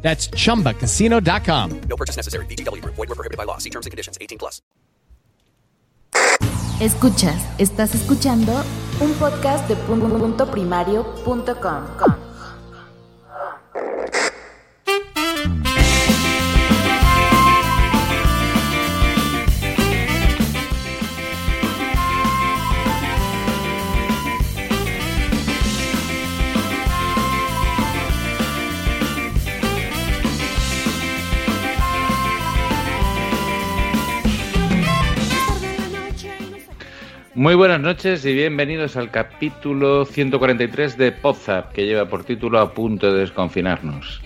That's chumbacasino.com. No purchase necessary. BGW. Void were prohibited by law. See terms and conditions. 18 plus. Escuchas, estás escuchando un podcast de punto primario.com. Muy buenas noches y bienvenidos al capítulo 143 de Podzap, que lleva por título A punto de desconfinarnos.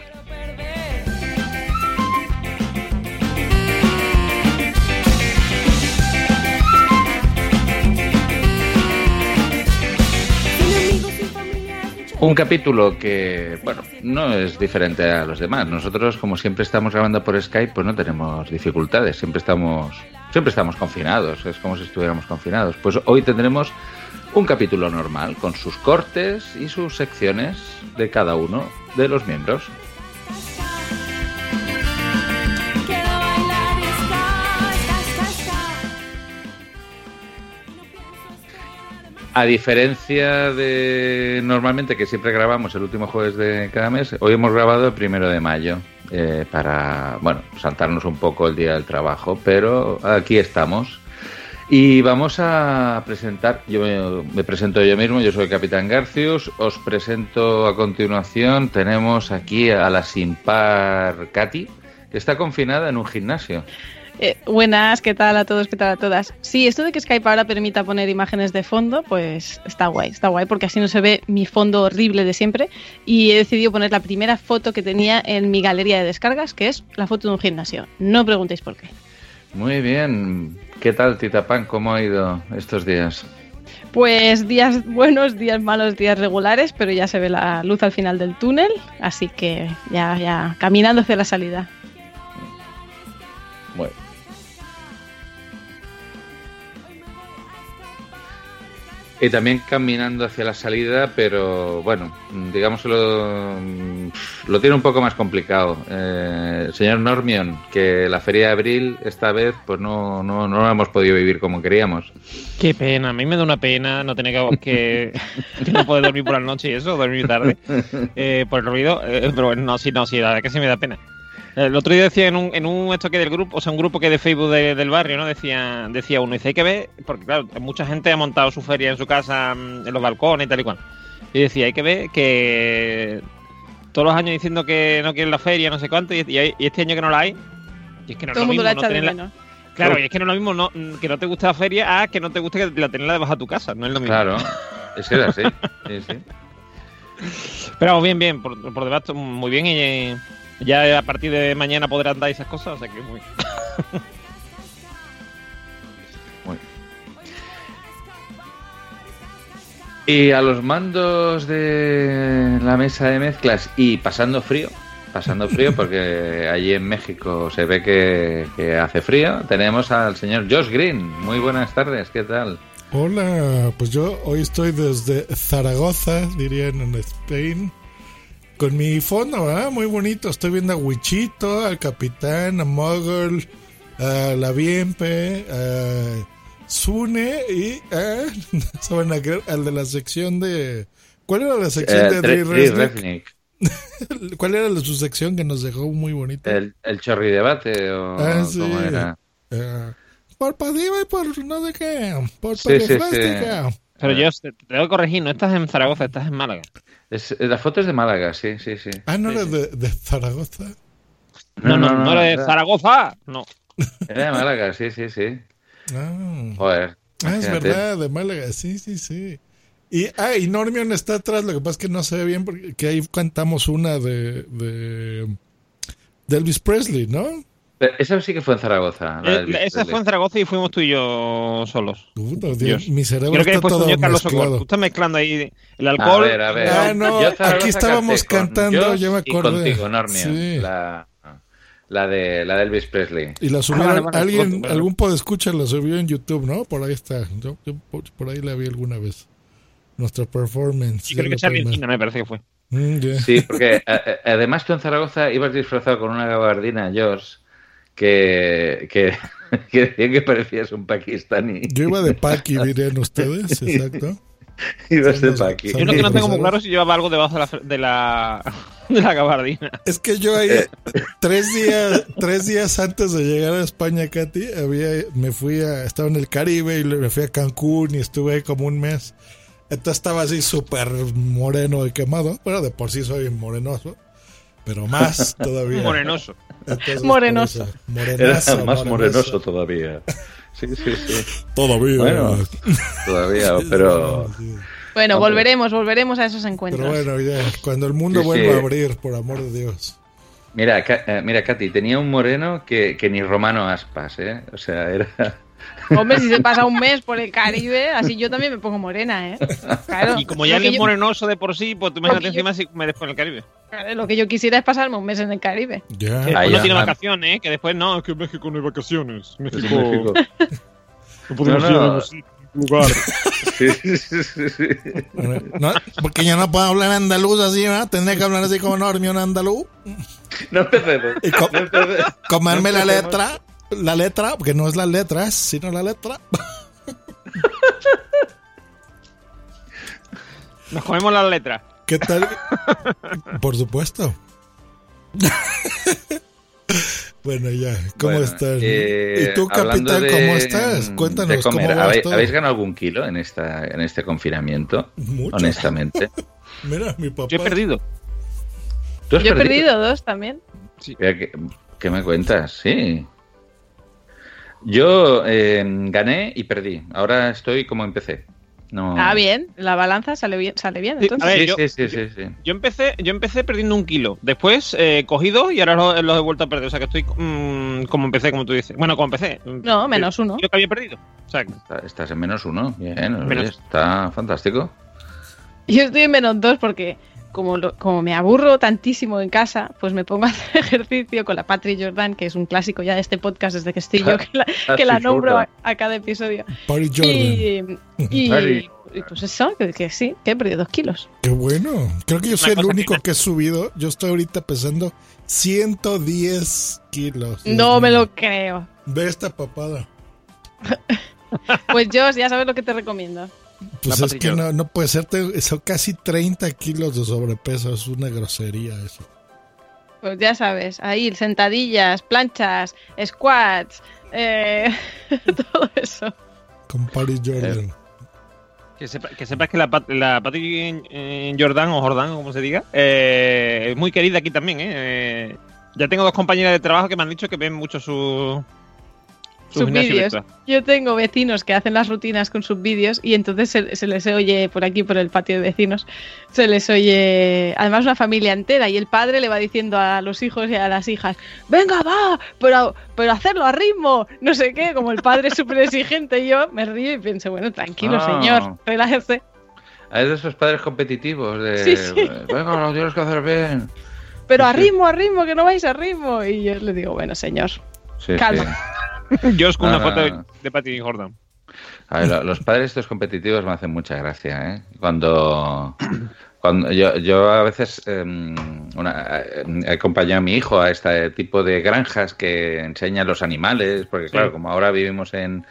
Un capítulo que, bueno, no es diferente a los demás. Nosotros, como siempre estamos grabando por Skype, pues no tenemos dificultades. Siempre estamos, siempre estamos confinados. Es como si estuviéramos confinados. Pues hoy tendremos un capítulo normal con sus cortes y sus secciones de cada uno de los miembros. A diferencia de normalmente que siempre grabamos el último jueves de cada mes, hoy hemos grabado el primero de mayo eh, para, bueno, saltarnos un poco el día del trabajo, pero aquí estamos. Y vamos a presentar, yo me, me presento yo mismo, yo soy Capitán Garcius, os presento a continuación, tenemos aquí a la simpar Katy, que está confinada en un gimnasio. Eh, buenas, ¿qué tal a todos? ¿Qué tal a todas? Sí, esto de que Skype ahora permita poner imágenes de fondo, pues está guay, está guay, porque así no se ve mi fondo horrible de siempre. Y he decidido poner la primera foto que tenía en mi galería de descargas, que es la foto de un gimnasio. No preguntéis por qué. Muy bien, ¿qué tal Tita Pan? ¿Cómo ha ido estos días? Pues días buenos, días malos, días regulares, pero ya se ve la luz al final del túnel, así que ya, ya caminando hacia la salida. Bueno. Y también caminando hacia la salida, pero bueno, digamos que lo, lo tiene un poco más complicado. Eh, señor Normion, que la feria de abril esta vez pues no, no, no la hemos podido vivir como queríamos. Qué pena, a mí me da una pena no tener que, que, que no poder dormir por la noche y eso, dormir tarde eh, por el ruido. Eh, pero bueno, no, sí, no, sí, la verdad que sí me da pena. El otro día decía en un, en un esto que del grupo, o sea, un grupo que de Facebook de- del barrio, ¿no? Decía, decía uno, dice, hay que ver, porque claro, mucha gente ha montado su feria en su casa, mm, en los balcones y tal y cual. Y decía, hay que ver que todos los años diciendo que no quieren la feria, no sé cuánto, y, y- y este año que no la hay, y es que no es Todo el lo mundo mismo la no menos. Claro, y es que no es lo mismo no, mm, que no te guste la feria a que no te guste que la tenerla debajo de tu casa, no es lo mismo. Claro, es que era así. Sí, sí. Pero vamos, bien, bien, por, por debajo muy bien y eh, ya a partir de mañana podrán dar esas cosas, o sea que muy. Y a los mandos de la mesa de mezclas y pasando frío, pasando frío porque allí en México se ve que, que hace frío, tenemos al señor Josh Green. Muy buenas tardes, ¿qué tal? Hola, pues yo hoy estoy desde Zaragoza, dirían en Spain, con mi fondo, ¿verdad? Muy bonito. Estoy viendo a Wichito, al Capitán, a Muggle, a La Bienpe, a Sune y a, se van a creer, al de la sección de... ¿Cuál era la sección Eh, de Dre-. ¿Cuál era la- su sección que nos dejó muy bonita? El, el chorri debate o Ah, sí. cómo era. Eh, por Padiva y por no sé qué, por Sí, sí. Pero yo te te tengo que corregir, no estás en Zaragoza, estás en Málaga. Es, la foto es de Málaga, sí, sí, sí. Ah, no Sí, era sí. de, de Zaragoza. No, no, no, era de era- Zaragoza. No. Era de Málaga, sí, sí, sí. Ah, Joder. Ah, es verdad, de Málaga, sí, sí, sí. Y, ah, y Normion está atrás, lo que pasa es que no se ve bien porque que ahí cantamos una de, de, de Elvis Presley, ¿no? Pero esa sí que fue en Zaragoza. la del Eh, esa fue en Zaragoza y fuimos tú y yo solos. Puta, Dios, mi cerebro Creo que está todo Carlos mezclado. Tú estás mezclando ahí el A alcohol. ver, a ver. Ah, no, Yo aquí estábamos con cantando, ya me Y acordé. contigo, Normia. Sí. La, la, de, la de Elvis Presley. Y la Ah, subieron, vale, vale, alguien, bueno. algún podescucha la subió en YouTube, ¿no? Por ahí está. Yo, yo por ahí la vi alguna vez. Nuestra performance. Sí, creo que ver. Argentina, me parece que fue. Mm. Sí, porque a- a- además tú en Zaragoza ibas disfrazado con una gabardina, George, que, que, que decía que parecías un pakistaní. Yo iba de Paki, dirían ustedes, exacto. Ibas de paqui. Yo lo que no tengo muy claro si llevaba algo debajo de la, de la, de la gabardina. Es que yo ahí, tres días, tres días antes de llegar a España, Katy, había, me fui a, estaba en el Caribe y me fui a Cancún y estuve ahí como un mes. Entonces estaba así súper moreno y quemado. Bueno, de por sí soy morenoso, pero más todavía. Morenoso. Entonces, Morenoso. Era más morenoso todavía. Sí, sí, sí. Todavía. Bueno, todavía, pero... Bueno, Hombre. volveremos, volveremos a esos Pero encuentros. bueno, ya, cuando el mundo Sí, vuelva sí. a abrir, por amor de Dios. Mira, eh, mira, Katy, tenía un moreno que, que ni Romano Aspas, ¿eh? O sea, era... Hombre, si se pasa un mes por el Caribe, así yo también me pongo morena, ¿eh? Claro. Y como ya Lo que él es yo- morenoso de por sí, pues tú imagínate Lo que yo- encima si me después en el Caribe. claro, Lo que yo quisiera es pasarme un mes en el Caribe. Que Ah, ya. no tiene vacaciones, ¿eh? Que después no, es que México no hay vacaciones. México, no podemos No, ir a lugar. Sí, sí, sí. No, porque yo no puedo hablar andaluz así, ¿verdad? Tendré que hablar así como Normio en andaluz. No empecemos. Y co- No empecemos. comerme No la letra, la letra, porque no es las letras, sino la letra. Nos comemos las letras. ¿Qué tal? Por supuesto. bueno, ya, ¿cómo Bueno, estás? eh, ¿Y tú, hablando capitán, de- cómo estás? de Cuéntanos cómo ¿Habéis, todo. habéis ganado algún kilo en esta en este confinamiento? Mucho. Honestamente. Mira, mi papá. Yo he perdido. ¿Tú has Yo he perdido dos también. ¿Qué, qué me cuentas? Sí. Yo eh, gané y perdí. Ahora estoy como empecé. No. Ah, bien, la balanza sale bien, sale bien. Sí, Entonces, a ver, Sí, yo- sí, sí, sí, sí. Yo empecé, yo empecé perdiendo un kilo. Después eh, cogí dos y ahora los, los he vuelto a perder. O sea que estoy mm, como empecé, como tú dices. Bueno, como empecé. No, menos uno. Yo que había perdido. O sea, que- Está- Estás en menos uno. Bien, Menos. está fantástico. yo estoy en menos dos porque como, lo- como me aburro tantísimo en casa, pues me pongo a hacer ejercicio con la Patrick Jordan, que es un clásico ya de este podcast desde que estoy yo, que la, que la Patrick nombro a, cada episodio. Party Jordan. Y, y- Patrick. y pues eso, que, que sí, que he perdido dos kilos. Qué bueno. Creo que yo soy el único que he subido. Yo estoy ahorita pesando 110 kilos. No me lo creo. Ve esta papada. Pues yo ya sabes lo que te recomiendo. Pues es que no, no puede ser. Son casi 30 kilos de sobrepeso. Es una grosería eso. Pues ya sabes, ahí sentadillas, planchas, squats, eh, todo eso. Con Paris Jordan. que, sepa- que sepas que la, Pat- la Patrick eh, Jordan o Jordan, como se diga, eh, es muy querida aquí también. ¿eh? Eh, ya tengo dos compañeras de trabajo que me han dicho que ven mucho su, su Sus gimnasio vídeos. virtual. Yo tengo vecinos que hacen las rutinas con sus vídeos y entonces se, se les oye por aquí, por el patio de vecinos, se les oye, además una familia entera y el padre le va diciendo a los hijos y a las hijas, venga, va, pero, pero hacerlo a ritmo, no sé qué, como el padre es súper exigente y yo me río y pienso, bueno, tranquilo Ah. señor, relájese. Es de esos padres competitivos de... Sí, sí. Venga, lo tienes que hacer bien. Pero a ritmo, a ritmo, que no vais a ritmo. Y yo le digo, bueno, señor. Sí, Calma. os con una Ah. foto de, de Patrick Jordan. A ver, lo- los padres estos competitivos me hacen mucha gracia, ¿eh? Cuando, cuando yo, yo a veces em, una- eh, he acompañado a mi hijo a este tipo de granjas que enseñan los animales, porque Sí. claro, como ahora vivimos en,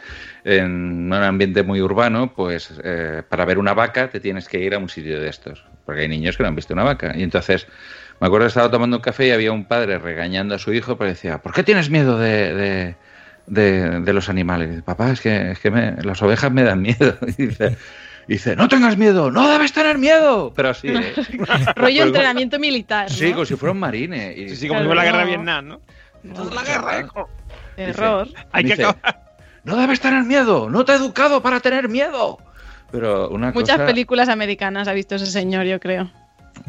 en un ambiente muy urbano, pues eh, para ver una vaca te tienes que ir a un sitio de estos, porque hay niños que no han visto una vaca. Y entonces me acuerdo que estaba tomando un café y había un padre regañando a su hijo, pero decía, ¿por qué tienes miedo de, de, de- de los animales? Dice, Papá, es que, es que me- las ovejas me dan miedo. Y dice, y dice, no tengas miedo, no debes tener miedo. Pero así, ¿eh? Rollo entrenamiento militar. ¿no? sí, como si fuera un marine. Y, Sí, sí, como si fuera la guerra de no. Vietnam, ¿no? No, la guerra, hijo. Error. Hay que dice, acabar. no debes tener miedo, no te he educado para tener miedo. Pero una Muchas cosa... películas americanas ha visto ese señor, yo creo.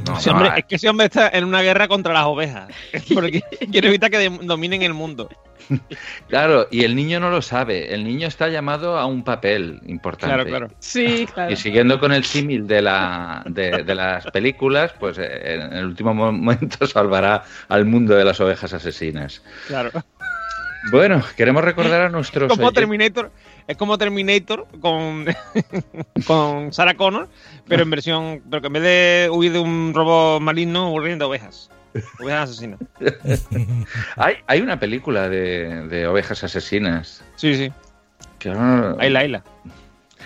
No, Ese no, hombre- es que ese hombre está en una guerra contra las ovejas. Porque quiere evitar que dominen el mundo. Claro, y el niño no lo sabe. El niño está llamado a un papel importante. Claro, claro. Sí, claro. Y siguiendo con el símil de, la, de, de las películas, pues eh, en el último momento salvará al mundo de las ovejas asesinas. Claro. Bueno, queremos recordar a nuestros como oyentes- Terminator, es como Terminator con, con Sarah Connor, pero en versión, pero que en vez de huir de un robot maligno, huir de ovejas. Ovejas asesinas. Hay, hay una película de, de ovejas asesinas. Sí, sí. Que ahora- Ahí la Ayla.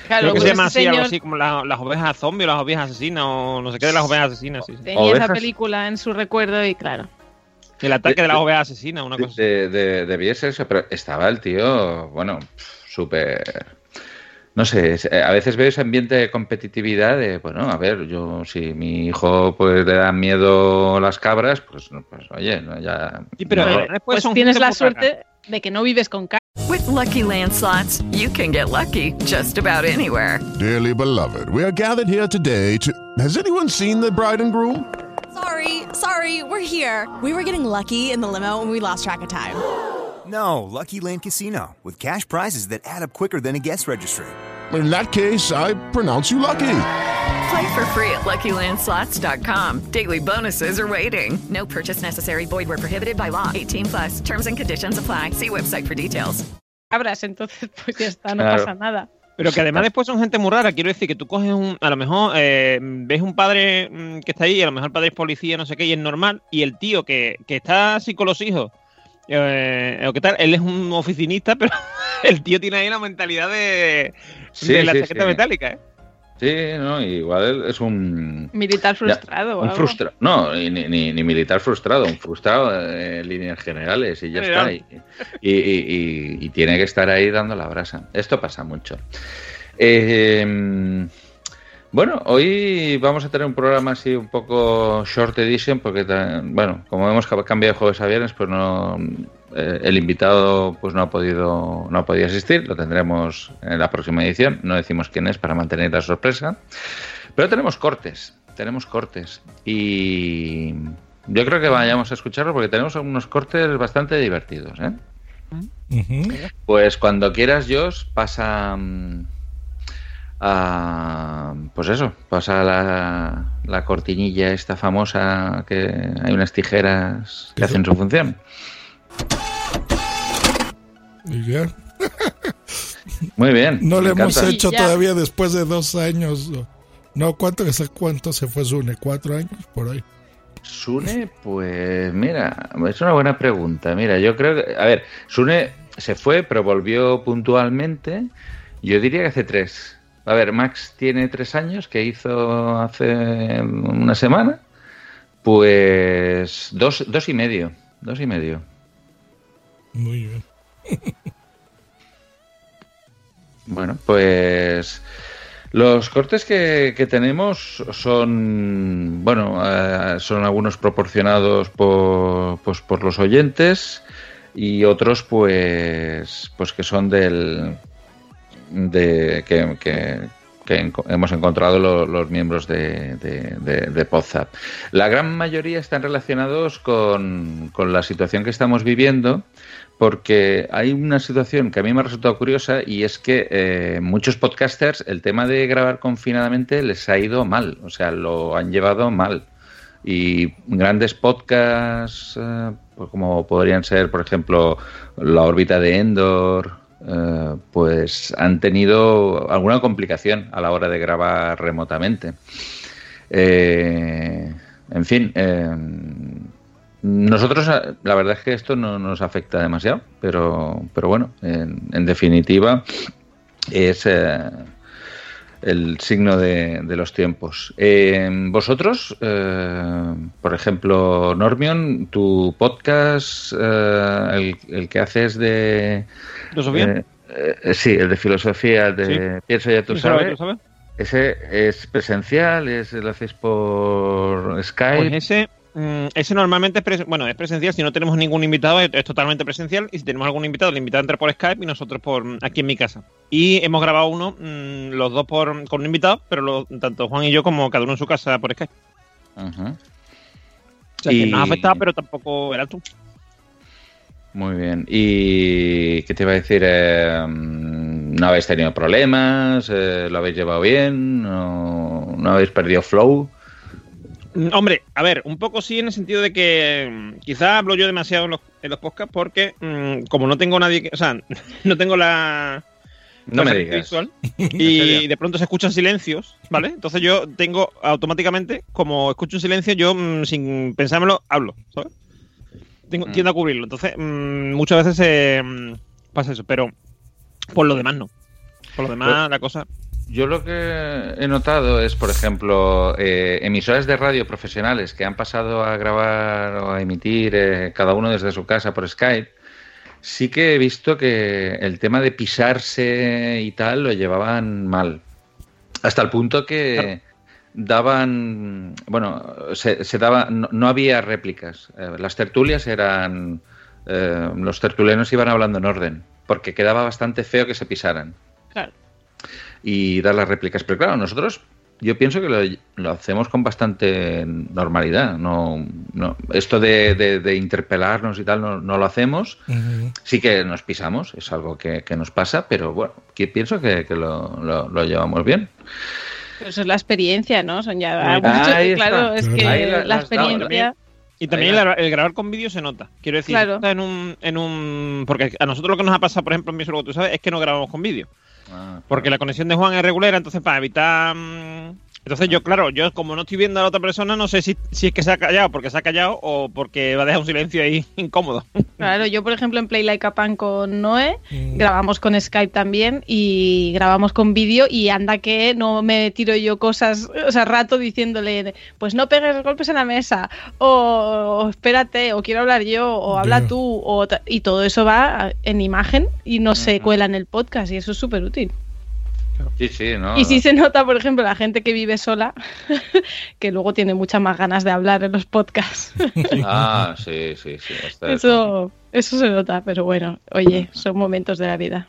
Claro, Creo que pues se llama así, algo así como la- las ovejas zombies o las ovejas asesinas o no sé qué de las ovejas asesinas. Sí, sí. tenía Ovejas. esa película en su recuerdo y claro. El ataque De- de las de- ovejas asesinas, una cosa así. de, de, debía ser eso, pero estaba el tío, bueno, súper... No sé, eh, a veces veo ese ambiente de competitividad de, bueno, a ver, yo si mi hijo pues le dan miedo las cabras, pues, no, pues oye, no, ya... Sí, pero no- después Pues son tienes la suerte de que no vives con ca- With Lucky Land slots, you can get lucky just about anywhere. Dearly beloved, we are gathered here today to. Has anyone seen the bride and groom? Sorry, sorry, we're here. We were getting lucky in the limo and we lost track of time. No, Lucky Land Casino, with cash prizes that add up quicker than a guest registry. In that case, I pronounce you lucky. Play for free at LuckyLandSlots.com. Daily bonuses are waiting. No purchase necessary. Void where prohibited by law. 18 plus. Terms and conditions apply. See website for details. cabras, entonces pues ya está, no Claro. pasa nada. Pero que además después son gente muy rara. Quiero decir que tú coges un. A lo mejor eh, ves un padre mm, que está ahí, a lo mejor el padre es policía, no sé qué, y es normal. Y el tío que, que está así con los hijos, eh, o qué tal, él es un oficinista, pero el tío tiene ahí la mentalidad de, Sí, de la sí, chaqueta sí. metálica, ¿eh? Sí, no, igual es un... Militar ya, frustrado. o un frustra No, ni, ni- ni militar frustrado, un frustrado en líneas generales y ya está. Y, y- y- y- y tiene que estar ahí dando la brasa. Esto pasa mucho. Eh, bueno, hoy vamos a tener un programa así un poco short edition porque, bueno, como hemos ca- cambiado de jueves a viernes, pues no... eh, el invitado pues no ha podido no ha podido asistir, lo tendremos en la próxima edición, no decimos quién es para mantener la sorpresa. Pero tenemos cortes, tenemos cortes. Y yo creo que vayamos a escucharlo porque tenemos unos cortes bastante divertidos. ¿eh? Pues cuando quieras, Josh, pasa mm, a... Pues eso, pasa la, la cortinilla esta famosa que hay unas tijeras que hacen su función. Y ya. Muy bien. No le hemos hecho todavía después de dos años. No, ¿cuánto, cuánto se fue Zune? ¿Cuatro años? Por ahí. Sune, pues mira, es una buena pregunta. Mira, yo creo que, a ver, Sune se fue, pero volvió puntualmente. Yo diría que hace tres. A ver, Max tiene tres años, que hizo hace una semana. Pues dos, dos y medio, dos y medio. Muy bien. Bueno, pues los cortes que, que tenemos son, bueno, eh, son algunos proporcionados por, pues, por los oyentes y otros, pues, pues que son del, de que, que- hemos encontrado lo- los miembros de- de Podzap. La gran mayoría están relacionados con, con la situación que estamos viviendo, porque hay una situación que a mí me ha resultado curiosa y es que eh, muchos podcasters el tema de grabar confinadamente les ha ido mal, o sea, lo han llevado mal. Y grandes podcasts, eh, pues como podrían ser, por ejemplo, La órbita de Endor, eh, pues han tenido alguna complicación a la hora de grabar remotamente. Eh, en fin, eh, nosotros, la verdad es que esto no nos afecta demasiado, pero, pero bueno, en, en definitiva es eh, el signo de, de los tiempos. Eh, vosotros, eh, por ejemplo, Normion, tu podcast, eh, el, el que haces de... ¿Filosofía? eh, sí, el de filosofía, de Sí. Pienso ya tú ¿Tú sabes? sabes. ¿Tú sabes? ¿Ese es presencial? ¿Es, ¿Lo hacéis por Skype? Pues ese, mm, ese normalmente es, bueno, es presencial. Si no tenemos ningún invitado, es, es totalmente presencial. Y si tenemos algún invitado, el invitado entra por Skype y nosotros por mm, aquí en mi casa. Y hemos grabado uno, mm, los dos por, con un invitado, pero lo- tanto Juan y yo como cada uno en su casa por Skype. Ajá. O sea, que nos ha afectado, pero tampoco era tú. Muy bien. ¿Y qué te iba a decir? Eh, ¿No habéis tenido problemas? Eh, ¿Lo habéis llevado bien? ¿No, no habéis perdido flow? Mm, Hombre, a ver, un poco sí en el sentido de que mm, quizá hablo yo demasiado en los, en los podcasts porque mm, como no tengo nadie que, o sea, no tengo la No me digas. visual ¿En y de pronto se escuchan silencios, ¿vale? Entonces yo tengo automáticamente, como escucho un silencio, yo sin pensármelo hablo, ¿sabes? Tengo, Mm. tiendo a cubrirlo. Entonces, muchas veces eh, pasa eso, pero por lo demás no. Por lo demás, Pues- la cosa. Yo lo que he notado es, por ejemplo, eh, emisoras de radio profesionales que han pasado a grabar o a emitir eh, cada uno desde su casa por Skype. Sí que he visto que el tema de pisarse y tal lo llevaban mal. Hasta el punto que daban, bueno, se, se daba, no, no había réplicas. Eh, las tertulias eran, eh, los tertulianos iban hablando en orden, porque quedaba bastante feo que se pisaran Claro. Y dar las réplicas. Pero claro, nosotros yo pienso que lo, lo hacemos con bastante normalidad. No, no, esto de, de- de interpelarnos y tal no, no lo hacemos. Sí que nos pisamos, es algo que, que nos pasa, pero bueno, que pienso que, que lo, lo- lo llevamos bien. Pero eso es la experiencia, ¿no? Son ya claro, es que la- experiencia. Y también el, el grabar con vídeo se nota. Quiero decir, Claro. está en un, en un. Porque a nosotros lo que nos ha pasado, por ejemplo, en mi solo tú sabes, es que no grabamos con vídeo. Ah, Porque la conexión de Juan es regular, entonces para evitar. mm, Entonces yo, claro, yo como no estoy viendo a la otra persona, no sé si, si es que se ha callado porque se ha callado o porque va a dejar un silencio ahí incómodo. Claro, yo por ejemplo en Play Like a Pan con Noé Mm. grabamos con Skype también y grabamos con vídeo y anda que no me tiro yo cosas, o sea, rato diciéndole, pues no pegues golpes en la mesa o, o espérate o quiero hablar yo o habla Ya. tú o y todo eso va en imagen y no se cuela en el podcast y eso es súper útil. Sí, sí, ¿no? Y sí se nota, por ejemplo, la gente que vive sola, que luego tiene muchas más ganas de hablar en los podcasts. Ah, sí, sí, sí. Eso, eso se nota, pero bueno, oye, son momentos de la vida.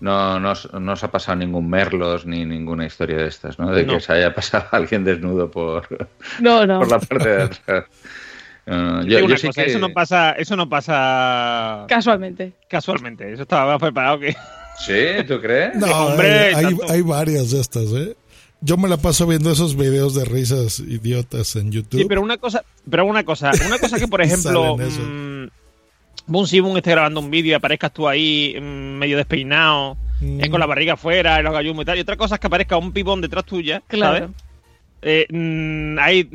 No, no, os- no os ha pasado ningún merlos ni ninguna historia de estas, ¿no? De No. que se haya pasado alguien desnudo por, No, no. por la parte de atrás. Te yo, yo sí cosa, que... eso no pasa, eso no pasa Casualmente. casualmente. Eso estaba más preparado que. ¿Sí? ¿Tú crees? No, Hombre, hay, varias de estas, ¿eh? Yo me la paso viendo esos videos de risas idiotas en YouTube. Sí, pero una cosa, pero una cosa, una cosa que por ejemplo, mmm, Boom Simon esté grabando un vídeo y aparezcas tú ahí mm, medio despeinado, Mm. eh, con la barriga afuera, y los gallumos y tal, y otra cosa es que aparezca un pibón detrás tuya, Claro. ¿sabes? Eh, mm, ahí,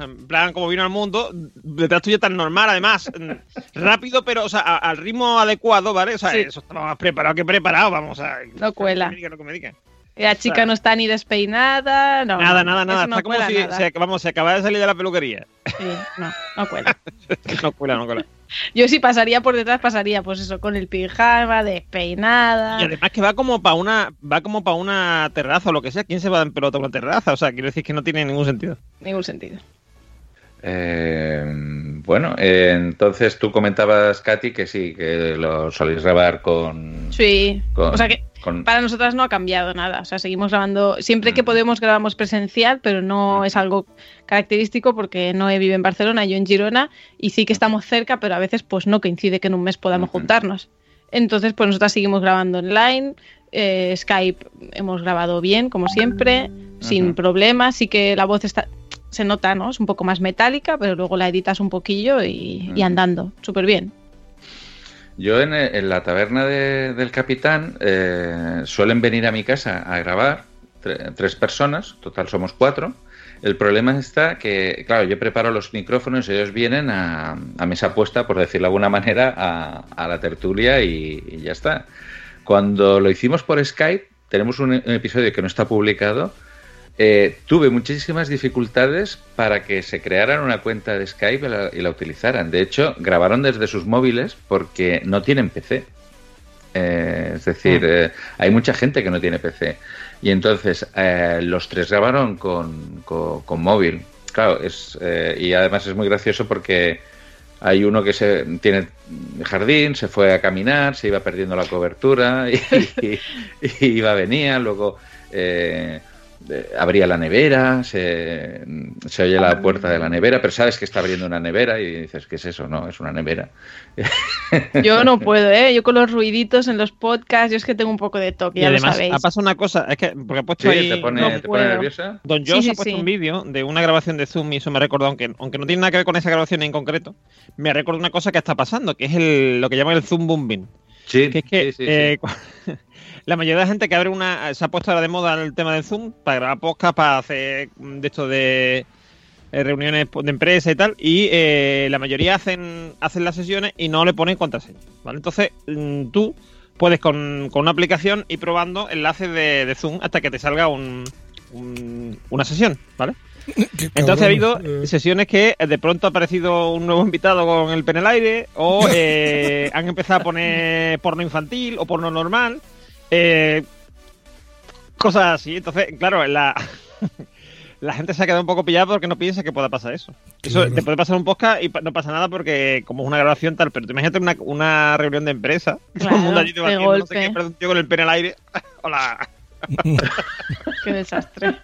en plan, como vino al mundo, detrás tuya tan normal, además, mm, rápido, pero o sea, a- al ritmo adecuado, ¿vale? O sea, Sí. eso estaba más preparado que preparado, vamos a. No cuela. que me digan lo que me digan. La chica no está ni despeinada, no. Nada, nada, nada. no Está como si nada. se, vamos, se acaba de salir de la peluquería. Sí, no, no cuela. no cuela, no cuela. Yo si pasaría por detrás, pasaría pues eso, con el pijama, despeinada. Y además que va como para una, va como para una terraza o lo que sea. ¿Quién se va en pelota a una terraza? O sea, quiero decir que no tiene ningún sentido. Ningún sentido. Eh, bueno, eh, entonces tú comentabas, Katy, que sí, que lo soléis grabar con... Sí. con- o sea que con- para nosotras no ha cambiado nada. O sea, seguimos grabando. Siempre que Mm. podemos grabamos presencial, pero no es algo característico porque Noé vive en Barcelona, yo en Girona, y sí que estamos cerca, pero a veces pues no coincide que en un mes podamos juntarnos. Entonces, pues nosotras seguimos grabando online. eh, Skype hemos grabado bien, como siempre, sin problemas. Sí que la voz está se nota, ¿no? Es un poco más metálica, pero luego la editas un poquillo y, y andando. Súper bien. Yo en, en la taberna de- del capitán eh, suelen venir a mi casa a grabar tre- tres personas, total somos cuatro. El problema está que, claro, yo preparo los micrófonos y ellos vienen a, a mesa puesta, por decirlo de alguna manera, a, a la tertulia y, ya está. Cuando lo hicimos por Skype, tenemos un episodio que no está publicado, eh, tuve muchísimas dificultades para que se crearan una cuenta de Skype y la, y la utilizaran. De hecho, grabaron desde sus móviles porque no tienen PC. Eh, es decir, eh, hay mucha gente que no tiene PC. Y entonces eh, los tres grabaron con, con- con móvil. Claro, es, eh, y además es muy gracioso porque hay uno que se tiene jardín, se fue a caminar, se iba perdiendo la cobertura y, y- y iba venía, luego eh, abría la nevera, se, se oye la puerta de la nevera, pero sabes que está abriendo una nevera y dices, ¿qué es eso? No, es una nevera. Yo no puedo, ¿eh? Yo con los ruiditos en los podcasts, yo es que tengo un poco de toque, Y ya además lo sabéis. ha pasado una cosa, es que porque ha puesto Sí, ahí... te pone, no te pone nerviosa. Don Josh sí, ha puesto sí. un vídeo de una grabación de Zoom y eso me ha recordado, aunque, aunque no tiene nada que ver con esa grabación en concreto, me ha recordado una cosa que está pasando, que es el, lo que llaman el Zoom Booming. Sí, Que es que sí, sí, sí. eh, la mayoría de la gente que abre una. Se ha puesto ahora de moda el tema del Zoom para grabar podcast, para hacer mm, de esto de eh, reuniones de empresa y tal. Y eh, la mayoría hacen, hacen las sesiones y no le ponen contraseña. ¿vale? Entonces mm, tú puedes con, con una aplicación ir probando enlaces de, de Zoom hasta que te salga un, un- una sesión, ¿vale? Entonces ha habido Eh, sesiones que eh, de pronto ha aparecido un nuevo invitado con el pene al aire, o eh, han empezado a poner porno infantil o porno normal, eh, cosas así. Entonces, claro, la, la gente se ha quedado un poco pillada porque no piensa que pueda pasar eso. Eso Claro. te puede pasar un podcast y no pasa nada porque como es una grabación tal, pero tú imagínate una, una reunión de empresa, todo el mundo Claro, allí debatiendo, no sé qué, pero un tío con el pene al aire. Hola. Qué desastre.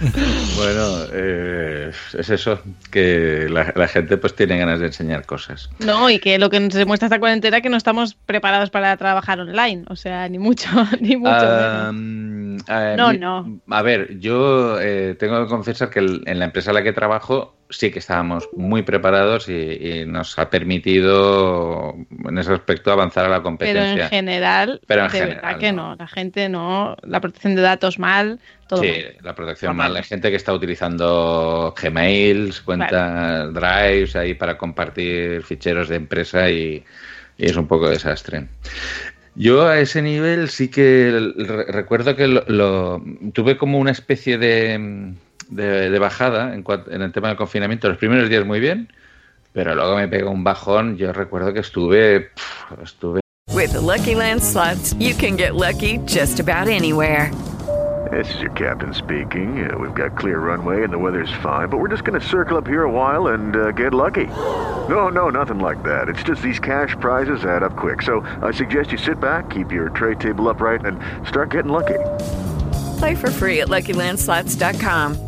Bueno, eh, es eso, que la, la gente pues tiene ganas de enseñar cosas. No, y que lo que nos demuestra esta cuarentena es que no estamos preparados para trabajar online. O sea, ni mucho, ni mucho Ah, menos. mm, a No, no. A ver, yo eh, tengo que confesar que en la empresa en la que trabajo sí que estábamos muy preparados y, y nos ha permitido en ese aspecto avanzar a la Pero competencia. en general, Pero en de general, verdad que no. La gente no. La protección de datos mal, todo Sí, mal. la protección Normal. mal. Hay gente que está utilizando Gmails, cuentas Drives ahí para compartir ficheros de empresa y, y es un poco desastre. Yo a ese nivel sí que recuerdo que lo, lo- tuve como una especie de, de- de bajada en, en el tema del confinamiento. Los primeros días muy bien, pero luego me pegó un bajón. Yo recuerdo que estuve, pf, estuve With the Lucky Land slots, you can get lucky just about anywhere. This is your captain speaking. Uh, we've got clear runway and the weather's fine, but we're just going to circle up here a while and uh, get lucky. No, no, nothing like that. It's just these cash prizes add up quick. So I suggest you sit back, keep your tray table upright, and start getting lucky. Play for free at LuckyLandSlots.com.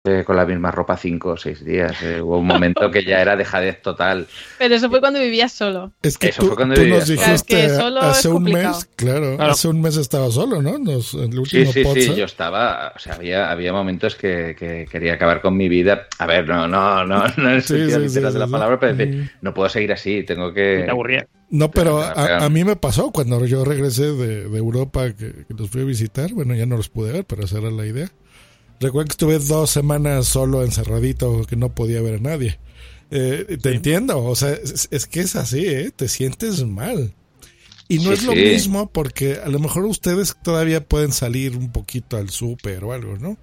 Eh, con la misma ropa cinco o seis días. eh. Hubo un momento que ya era dejadez total. Pero eso fue cuando vivías solo. Es que Eso tú, fue cuando tú nos solo. dijiste Claro, es que solo hace es un mes, claro, Claro. hace un mes estaba solo, ¿no? Nos, el Sí, último sí, podcast. sí, yo estaba, o sea, había, había momentos que, que quería acabar con mi vida. A ver, no, no, no, no en el Sí, sentido sí, de la sí, palabra, pero decir, Mm. no puedo seguir así, tengo que... Te aburría. No, pero- a, a mí me pasó cuando yo regresé de, de Europa, que, que los fui a visitar. Bueno, ya no los pude ver, pero esa era la idea. Recuerdo que estuve dos semanas solo encerradito, que no podía ver a nadie. Eh, te entiendo, o sea, es, es que es así, ¿eh? Te sientes mal. Y no Sí, es lo sí. mismo porque a lo mejor ustedes todavía pueden salir un poquito al súper o algo, ¿no?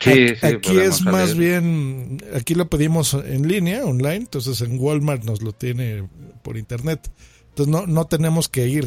Sí, Aquí- sí, aquí podemos es más bien, aquí lo pedimos en línea, online, entonces en Walmart nos lo tiene por internet. Entonces no, no tenemos que ir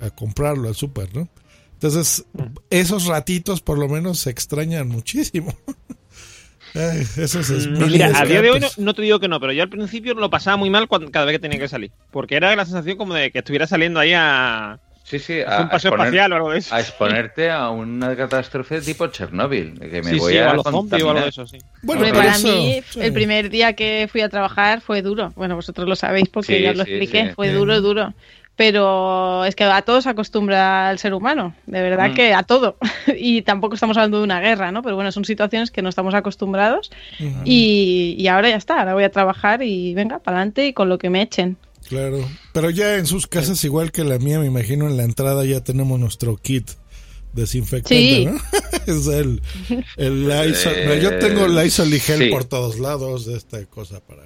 a, a comprarlo al súper, ¿no? Entonces, esos ratitos por lo menos se extrañan muchísimo. Ay, esos es Mm, Mira, a día de hoy no, no te digo que no, pero yo al principio lo pasaba muy mal cuando, cada vez que tenía que salir. Porque era la sensación como de que estuviera saliendo ahí a, Sí, sí, a un paseo exponer- espacial o algo de eso. a exponerte a una catástrofe tipo Chernóbil, que me Sí, voy sí, a, a los zombies o algo de eso, sí. Bueno, para eso, mí, sí. el primer día que fui a trabajar fue duro. Bueno, vosotros lo sabéis porque Sí, ya os lo sí, expliqué. sí. Fue duro, duro. Pero es que a todo se acostumbra el ser humano, de verdad Mm. que a todo. y tampoco estamos hablando de una guerra, ¿no? Pero bueno, son situaciones que no estamos acostumbrados. Y, y ahora ya está, ahora voy a trabajar y venga, para adelante y con lo que me echen. Claro. Pero ya en sus casas, igual que la mía, me imagino en la entrada ya tenemos nuestro kit desinfectante, Sí. ¿no? es el, el Lysol. Eh, Yo tengo Lysol y gel sí. por todos lados de esta cosa para...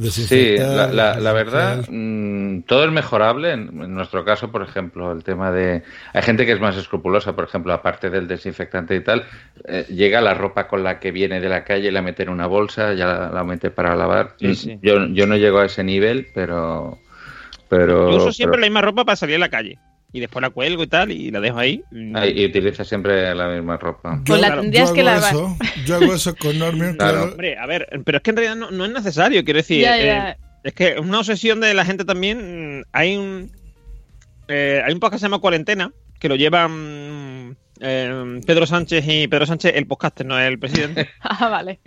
Sí, la, la- la verdad, mm, todo es mejorable. En, en nuestro caso, por ejemplo, el tema de... Hay gente que es más escrupulosa, por ejemplo, aparte del desinfectante y tal, eh, llega la ropa con la que viene de la calle, la mete en una bolsa, ya la, la mete para lavar. Sí, Mm, sí. Yo, yo no llego a ese nivel, pero... pero Yo uso siempre pero- la misma ropa para salir a la calle. Y después la cuelgo y tal, y la dejo ahí. Ah, y utiliza siempre la misma ropa. Yo, la yo tendrías hago que lavar. eso, yo hago eso con Norman, Claro. claro. Hombre, a ver, pero es que en realidad no, no es necesario, quiero decir. Ya, eh, ya. es que es una obsesión de la gente también. mm, Hay un. eh, hay un podcast que se llama Cuarentena, que lo llevan mm, eh, Pedro Sánchez y Pedro Sánchez, el podcaster, no el presidente. Ah, vale.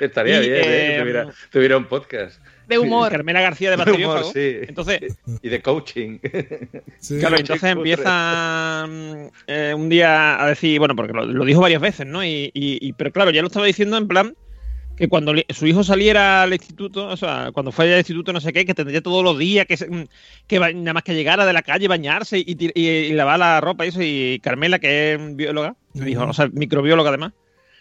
Estaría Y, bien, ¿eh? eh, que tuviera, tuviera un podcast. De humor. Carmela García de De Bacteriófago. humor, sí. Entonces, Y de coaching. Sí. Claro, entonces empieza mm, eh, un día a decir, bueno, porque lo, lo dijo varias veces, ¿no? Y, y- y- pero claro, ya lo estaba diciendo en plan que cuando su hijo saliera al instituto, o sea, cuando fuera al instituto no sé qué, que tendría todos los días que, se- mm, que nada más que llegara de la calle, bañarse y, y- y lavar la ropa y eso, y Carmela, que es bióloga, dijo, o sea, microbióloga además,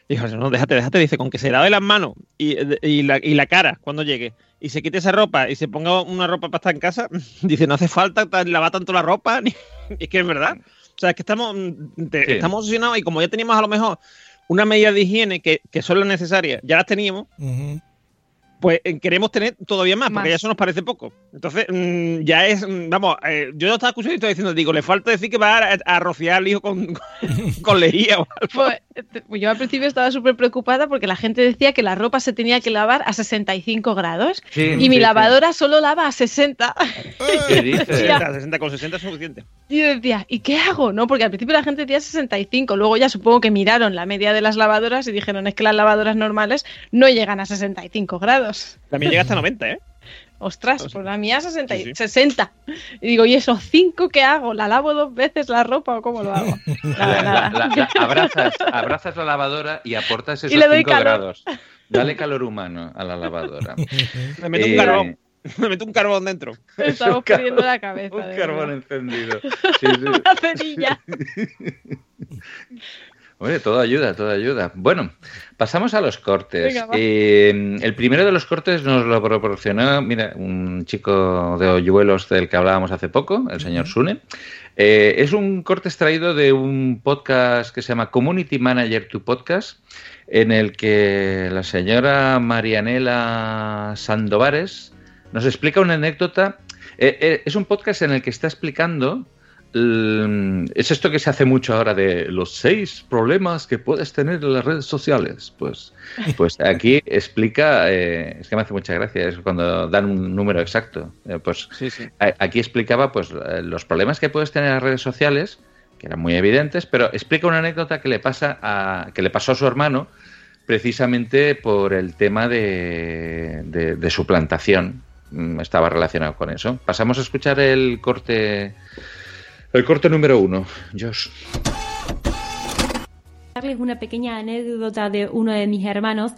dijo, no, déjate, déjate, dice, con que se lave las manos y, y la, y la cara cuando llegue y se quite esa ropa y se ponga una ropa para estar en casa, dice, no hace falta ta- lavar tanto la ropa, ni... es que es verdad. O sea, es que estamos, mm, te- Sí. estamos obsesionados y como ya teníamos a lo mejor una medida de higiene que, que son las necesarias, ya las teníamos. Pues eh, queremos tener todavía más, Más. porque ya eso nos parece poco. Entonces, mm, ya es, mm, vamos, eh, yo estaba escuchando y estaba diciendo, digo, le falta decir que va a, a rociar al hijo con, con, con lejía o algo. Pues, eh, yo al principio estaba súper preocupada porque la gente decía que la ropa se tenía que lavar a 65 grados Sí, y sí, mi sí. lavadora solo lava a 60. ¿Qué dices? 60, 60, con 60 es suficiente. Y yo decía, ¿y qué hago? No, porque al principio la gente decía 65, luego ya supongo que miraron la media de las lavadoras y dijeron, es que las lavadoras normales no llegan a 65 grados. También llega hasta 90, ¿eh? Ostras, pues la mía 60, y- Sí, sí. 60. Y digo, ¿y esos 5 qué hago? ¿La lavo dos veces la ropa o cómo lo hago? Nada, La- nada. la- la- abrazas, abrazas la lavadora y aportas esos Y le doy 5 calor. grados. Dale calor humano a la lavadora. Me meto un Eh, carbón. Me meto un carbón dentro. Estamos perdiendo la cabeza. Un carbón encendido. Sí, sí. Una cerilla. Oye, todo ayuda, todo ayuda. Bueno, pasamos a los cortes. Venga. Eh, el primero de los cortes nos lo proporcionó, mira, un chico de hoyuelos del que hablábamos hace poco, el señor Sune. Eh, es un corte extraído de un podcast que se llama Community Manager to Podcast, en el que la señora Marianela Sandovares nos explica una anécdota. Eh, eh, es un podcast en el que está explicando es esto que se hace mucho ahora de los seis problemas que puedes tener en las redes sociales. Pues, pues aquí explica, eh, es que me hace mucha gracia, es cuando dan un número exacto. Eh, pues Sí, sí. a- aquí explicaba pues eh, los problemas que puedes tener en las redes sociales, que eran muy evidentes, pero explica una anécdota que le pasa a, que le pasó a su hermano precisamente por el tema de, de, de suplantación. Mm, Estaba relacionado con eso. Pasamos a escuchar el corte. El corte número uno, Josh. darles una pequeña anécdota de uno de mis hermanos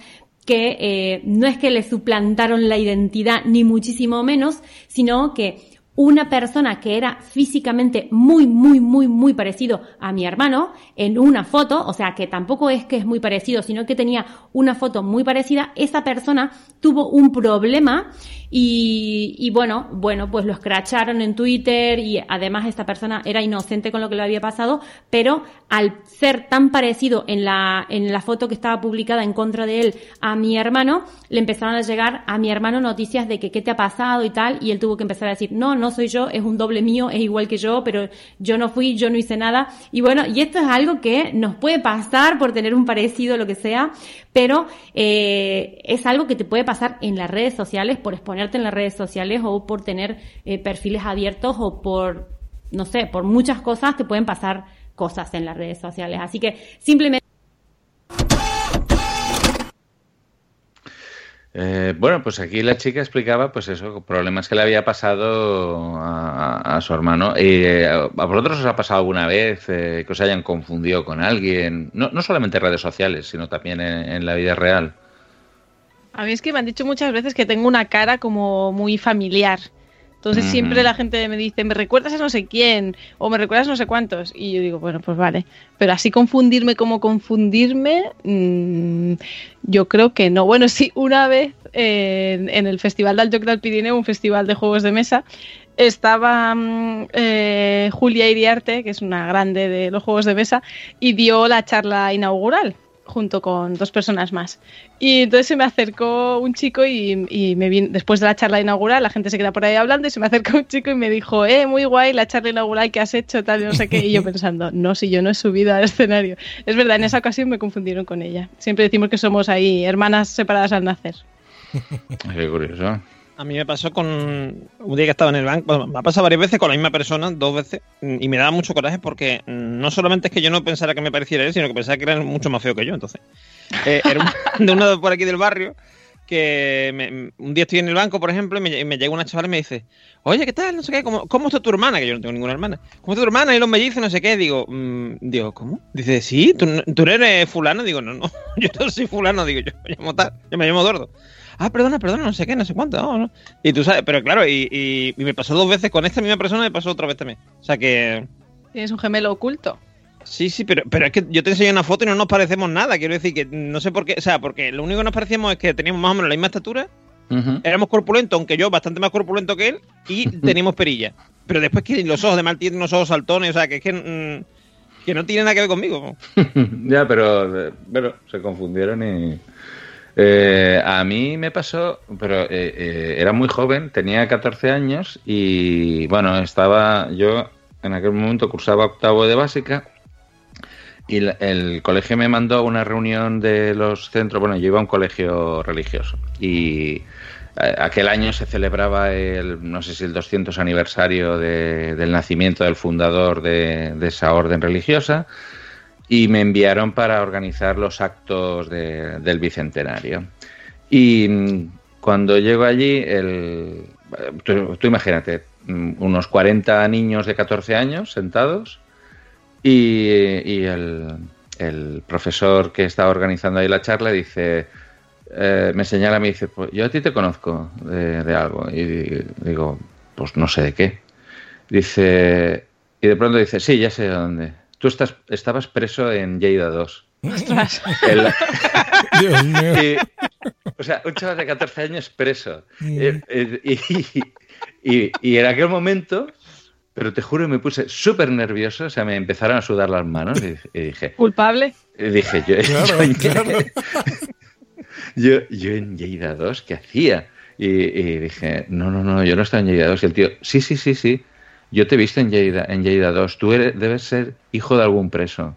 que eh, no es que le suplantaron la identidad ni muchísimo menos, sino que una persona que era físicamente muy, muy, muy, muy parecido a mi hermano en una foto, o sea que tampoco es que es muy parecido, sino que tenía una foto muy parecida, esa persona tuvo un problema y, y bueno, bueno, pues lo escracharon en Twitter y además esta persona era inocente con lo que le había pasado, pero al ser tan parecido en la, en la foto que estaba publicada en contra de él a mi hermano, le empezaron a llegar a mi hermano noticias de que qué te ha pasado y tal, y él tuvo que empezar a decir, no, no soy yo, es un doble mío, es igual que yo, pero yo no fui, yo no hice nada. Y bueno, y esto es algo que nos puede pasar por tener un parecido, lo que sea, pero eh, es algo que te puede pasar en las redes sociales, por exponerte en las redes sociales o por tener eh, perfiles abiertos o por, no sé, por muchas cosas te pueden pasar cosas en las redes sociales. Así que simplemente... Eh, bueno, pues aquí la chica explicaba, pues eso, problemas que le había pasado a, su hermano. Eh, ¿A vosotros os ha pasado alguna vez eh, que os hayan confundido con alguien? No, no solamente en redes sociales, sino también en la vida real. A mí es que me han dicho muchas veces que tengo una cara como muy familiar. Entonces siempre la gente me dice, me recuerdas a no sé quién o me recuerdas a no sé cuántos. Y yo digo, bueno, pues vale. Pero así confundirme como confundirme, mm, yo creo que no. Bueno, sí, una vez eh, en, en el Festival del Joc del Pirineo, un festival de juegos de mesa, estaba mm, eh, Julia Iriarte, que es una grande de los juegos de mesa, y dio la charla inaugural junto con dos personas más. Y entonces se me acercó un chico y, y me vin- después de la charla inaugural, la gente se queda por ahí hablando y se me acercó un chico y me dijo, eh, muy guay la charla inaugural que has hecho, tal y no sé qué. Y yo pensando, no, si yo no he subido al escenario. Es verdad, en esa ocasión me confundieron con ella. Siempre decimos que somos ahí hermanas separadas al nacer. Qué curioso. A mí me pasó con un día que estaba en el banco, bueno, me ha pasado varias veces con la misma persona, dos veces, y me daba mucho coraje porque no solamente es que yo no pensara que me pareciera él, sino que pensaba que era mucho más feo que yo, entonces. Eh, era un- de uno por aquí del barrio que me- un día estoy en el banco, por ejemplo, y me, me llega una chavala y me dice, oye, ¿qué tal? No sé qué, ¿cómo, cómo está tu hermana? Que yo no tengo ninguna hermana. ¿Cómo está tu hermana? Y los mellizos, no sé qué. Digo, mm, digo, ¿cómo? Dice, sí, ¿tú, tú eres fulano. Digo, no, no, yo no soy fulano. Digo, yo me llamo tal, yo me llamo Dordo. Ah, perdona, perdona, no sé qué, no sé cuánto. no, no. Y tú sabes, pero claro, y, y- y me pasó dos veces con esta misma persona y me pasó otra vez también. O sea que... Tienes un gemelo oculto. Sí, sí, pero, pero es que yo te enseñé una foto y no nos parecemos nada. Quiero decir que no sé por qué. O sea, porque lo único que nos parecíamos es que teníamos más o menos la misma estatura, éramos corpulentos, aunque yo bastante más corpulento que él, y teníamos perilla. Pero después que los ojos de mal tienen unos ojos saltones, o sea, que es que, mm, que no tiene nada que ver conmigo. ya, pero eh, bueno, se confundieron y... eh, a mí me pasó, pero eh, eh, era muy joven, tenía 14 años y bueno, estaba yo en aquel momento cursaba octavo de básica y el colegio me mandó a una reunión de los centros, bueno, yo iba a un colegio religioso y eh, aquel año se celebraba el, no sé si el 200 aniversario de- del nacimiento del fundador de esa orden religiosa y me enviaron para organizar los actos de- del bicentenario. Y mm, cuando llego allí, el, tú, imagínate, mm, unos 40 niños de 14 años sentados y, y el, el profesor que estaba organizando ahí la charla dice, eh, me señala, me dice, pues yo a ti te conozco de, de algo. Y digo, pues no sé de qué. Dice, y de pronto dice, sí, ya sé de dónde. Tú estás, estabas preso en Lleida 2. Ostras. El- Dios mío. y- o sea, un chaval de 14 años preso. Mm. Eh, eh, Y, y- y en aquel momento, pero te juro, me puse súper nervioso, o sea, me empezaron a sudar las manos y, y dije, ¿Culpable? y dije, yo, Claro, yo en- claro. yo, yo en Lleida 2, ¿qué hacía? Y, y dije, no, no, no, yo no estaba en Lleida 2. Y el tío, sí, sí, sí, sí, yo te he visto en Lleida, en Lleida 2. Tú eres- debes ser hijo de algún preso.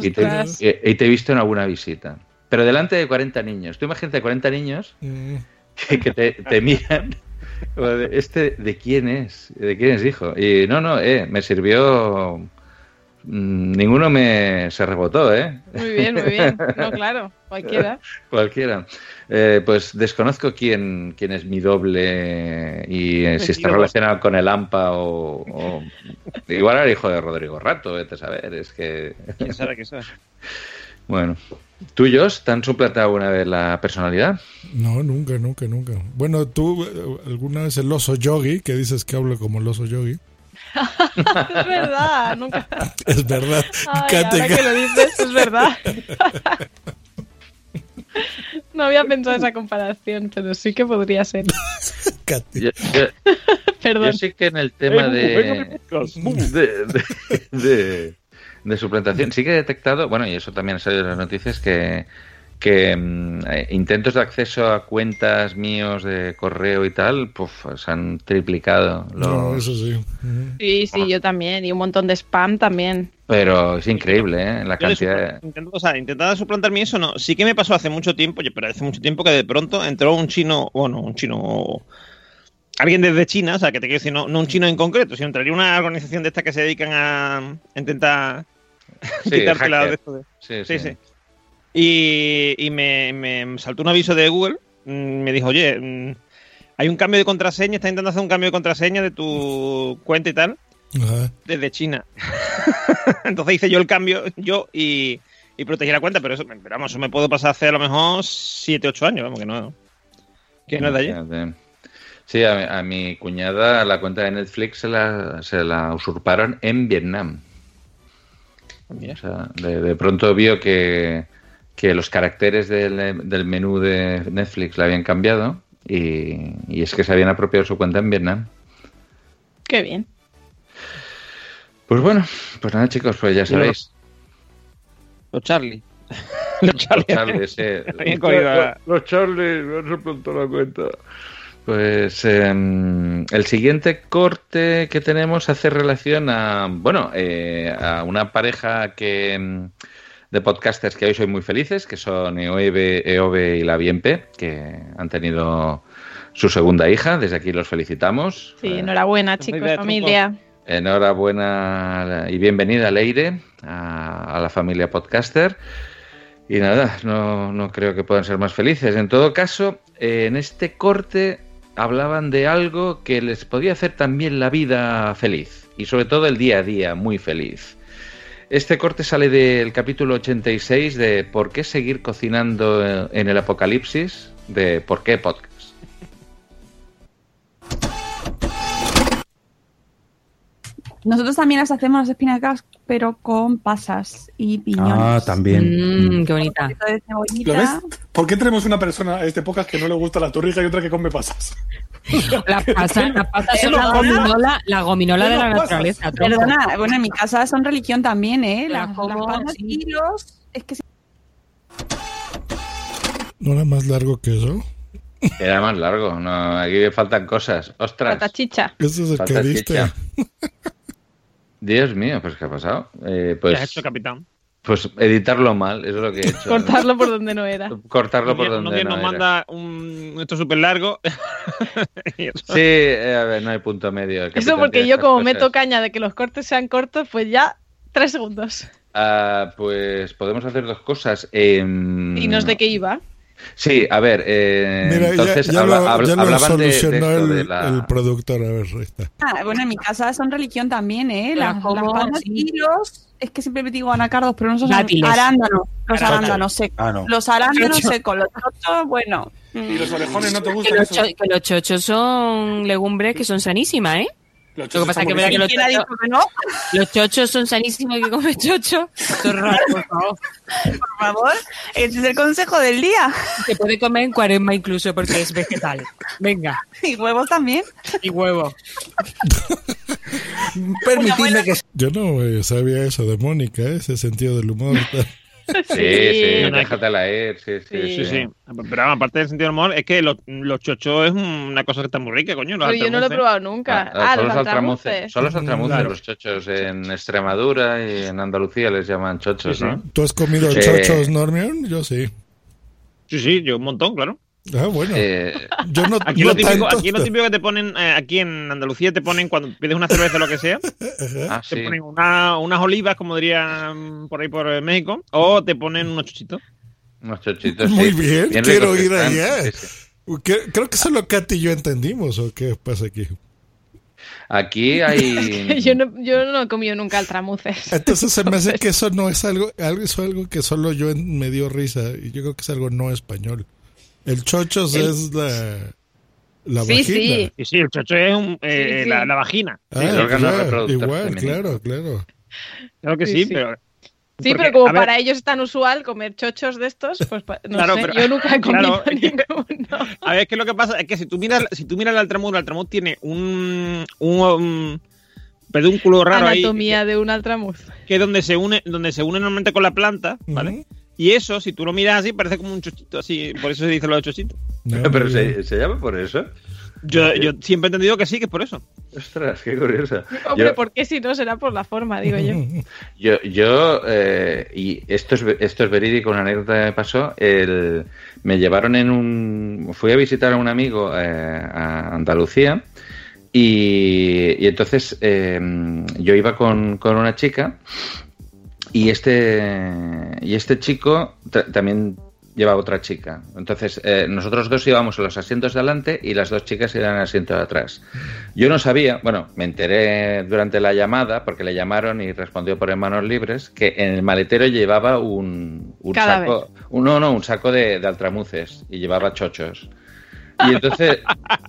Y te, Ostras. y- y te he visto en alguna visita. Pero delante de 40 niños. Tú imagínate 40 niños Mm. que, que te, te miran. ¿Este de quién es? ¿De quién es hijo? Y no, no, eh, me sirvió. Mm, Ninguno me se rebotó, ¿eh? Muy bien, muy bien. No, claro, cualquiera. Cualquiera. Eh, pues desconozco quién, quién es mi doble y eh, si está Mentiroso. relacionado con el AMPA o, o- Igual era hijo de Rodrigo Rato, vete a saber. Es que. ¿Quién sabe qué sabe? Bueno. ¿Tuyos te han suplantado alguna vez la personalidad? No, nunca, nunca, nunca. Bueno, tú eh, alguna vez el oso yogi, que dices que hablo como el oso yogi. Es verdad, nunca. Es verdad. Ay, ahora que lo dices, es verdad. No había pensado esa comparación, pero sí que podría ser. Yo, yo- Perdón. yo sí que en el tema de, de- de- de suplantación sí que he detectado, bueno, y eso también ha salido en las noticias, que, que mm, eh, intentos de acceso a cuentas míos de correo y tal, pues se han triplicado. No, los- eso sí. Sí, sí, yo también. Y un montón de spam también. Pero es increíble, ¿eh? La Yo cantidad de... o sea, intentar suplantarme eso, no. Sí que me pasó hace mucho tiempo, pero hace mucho tiempo que de pronto entró un chino, bueno, un chino. Alguien desde China, o sea, que te quiero decir, no, no un chino en concreto, sino entraría una organización de estas que se dedican a intentar Sí, quitarte la hacker. de esto de- Sí, Sí, sí. sí. Y, y me, me saltó un aviso de Google. mm, Me dijo, oye, mm, hay un cambio de contraseña, está intentando hacer un cambio de contraseña de tu cuenta y tal, Ajá. desde China. Entonces hice yo el cambio, yo, y, y protegí la cuenta, pero eso, pero vamos, eso me puedo pasar hace a lo mejor 7, 8 años, vamos, que no, que no es de. Imagínate. Sí, a, a mi cuñada la cuenta de Netflix se la, se la usurparon en Vietnam. O sea, de, de pronto vio que, que los caracteres del, del menú de Netflix la habían cambiado y, y es que se habían apropiado su cuenta en Vietnam. Qué bien. Pues bueno, pues nada chicos, pues ya sabéis. Los Charlie. Los Charlie. Los Charlie, sí. Los Charlie me han suplantado la cuenta. Pues eh, el siguiente corte que tenemos hace relación a, bueno, eh, a una pareja que mm, de podcasters que hoy soy muy felices, que son Eove, Eove y la Bienpe, que han tenido su segunda hija. Desde aquí los felicitamos. Sí, enhorabuena, chicos, familia. Enhorabuena y bienvenida, Leire, a, a la familia podcaster. Y nada, no, no creo que puedan ser más felices. En todo caso, eh, en este corte hablaban de algo que les podía hacer también la vida feliz y sobre todo el día a día muy feliz. Este corte sale del capítulo 86 de ¿Por qué seguir cocinando en el apocalipsis? de ¿Por qué podcast? Nosotros también las hacemos las espinacas, pero con pasas y piñones. Ah, también. Mm, qué bonita. ¿Lo ves? ¿Por qué tenemos una persona a este podcast que no le gusta la torrija y otra que come pasas? La pasa, la pasa es la gominola, la gominola de la naturaleza. tronco. Perdona, bueno, en mi casa son religión también, ¿eh? La Las, como, las pasas sí. y los... Es que ¿No era más largo que eso? Era más largo, no, aquí faltan cosas. Ostras. Patachicha. Eso es el Falta que diste. Dios mío, pues ¿qué ha pasado? Eh, pues, ¿Qué has hecho, capitán? pues editarlo mal, eso es lo que he hecho. Cortarlo por donde no era. Cortarlo por donde no nos era. manda un esto súper largo. Sí, eh, a ver, no hay punto medio. Eso porque yo como cosas. meto caña de que los cortes sean cortos, pues ya tres segundos. Ah, pues podemos hacer dos cosas. Em, Y no es de qué iba. Sí, a ver, eh, Mira, ya- entonces ya, habla- lo, habla- ya lo hablaban de, de esto, el, de la- el productor. A ver, ahí está. Ah, bueno, en mi casa son religión también, ¿eh? La Las, como, las sí. y los... Es que siempre me digo anacardos, pero no son Dátiles. arándanos. Los arándanos secos. Ah, no. Los arándanos secos, los chochos, bueno. ¿Y los orejones no te Que gustan? los, esos? cho- que los chochos son legumbres que son sanísimas, ¿eh? Los Lo que pasa es que, que los, ¿Quién ha chochos, no? los chochos son sanísimos y que come chocho. Esto es raro, por favor. Por favor, ese es el consejo del día. Se puede comer en cuaresma incluso porque es vegetal. Venga, Y huevos también. y huevo. Permitidme que Yo no eh, sabía eso de Mónica, ¿eh? ese sentido del humor. Sí, sí, déjatela ir, sí, sí, Sí, sí. Pero aparte del sentido del humor, es que los, los chochos es una cosa que está muy rica, coño. Pero yo no lo he altramuces. probado nunca. Ah, Ah, son los altramuces, altramuces. son los altramuces Claro. los chochos en Extremadura y en Andalucía les llaman chochos, Sí, sí. ¿no? ¿Tú has comido Sí. chochos, Normion? Yo sí. Sí, sí, yo un montón, claro. Ah, bueno. Eh, Yo no, Aquí, no lo típico, tanto. aquí lo típico que te ponen, eh, aquí en Andalucía te ponen, cuando pides una cerveza o lo que sea, ah, te sí. ponen una- unas olivas, como dirían por ahí por eh, México, o te ponen unos chuchitos. Unos chochitos, Muy sí. bien, Bien quiero ir están, allá. sí, sí. Que- Creo que solo Katy y yo entendimos, ¿o qué pasa aquí? Aquí hay... yo, no, yo no he comido nunca altramuces. Entonces se me hace que eso no es algo, algo, es algo que solo yo me dio risa. Y yo creo que es algo no español. El chochos El- es la, la Sí, vagina. sí. Y sí, el chocho es un, eh, Sí, sí. La, la vagina. Ah, el órgano claro, reproductor igual, femenino. claro, claro. Claro que Sí, sí, sí. pero... Sí, porque, pero como ver, para ellos es tan usual comer chochos de estos, pues no Claro, sé, pero- yo nunca he comido claro, ninguno. A ver, es que lo que pasa es que si tú miras, si tú miras el altramud, el altramud tiene un, un, um, pedúnculo raro ahí, Anatomía de un altramuz. que es donde se une, donde se une normalmente con la planta, ¿vale? Y eso, si tú lo miras así, parece como un chochito, así, por eso se dice lo de chochito. Pero se, se llama por eso. Yo, yo siempre he entendido que sí, que es por eso. Ostras, qué curioso. Hombre, Yo- ¿por qué si no será por la forma, digo yo? Yo, yo eh, y esto es, esto es verídico, una anécdota que me pasó. El, me llevaron en un. Fui a visitar a un amigo eh, a Andalucía y, y entonces eh, yo iba con, con una chica y este, y este chico ta- también lleva otra chica. Entonces, eh, nosotros dos íbamos en los asientos de adelante y las dos chicas iban en el asiento de atrás. Yo no sabía, bueno, me enteré durante la llamada, porque le llamaron y respondió por manos libres, que en el maletero llevaba un, un saco, un, no, no, un saco de, de altramuces y llevaba chochos. Y entonces,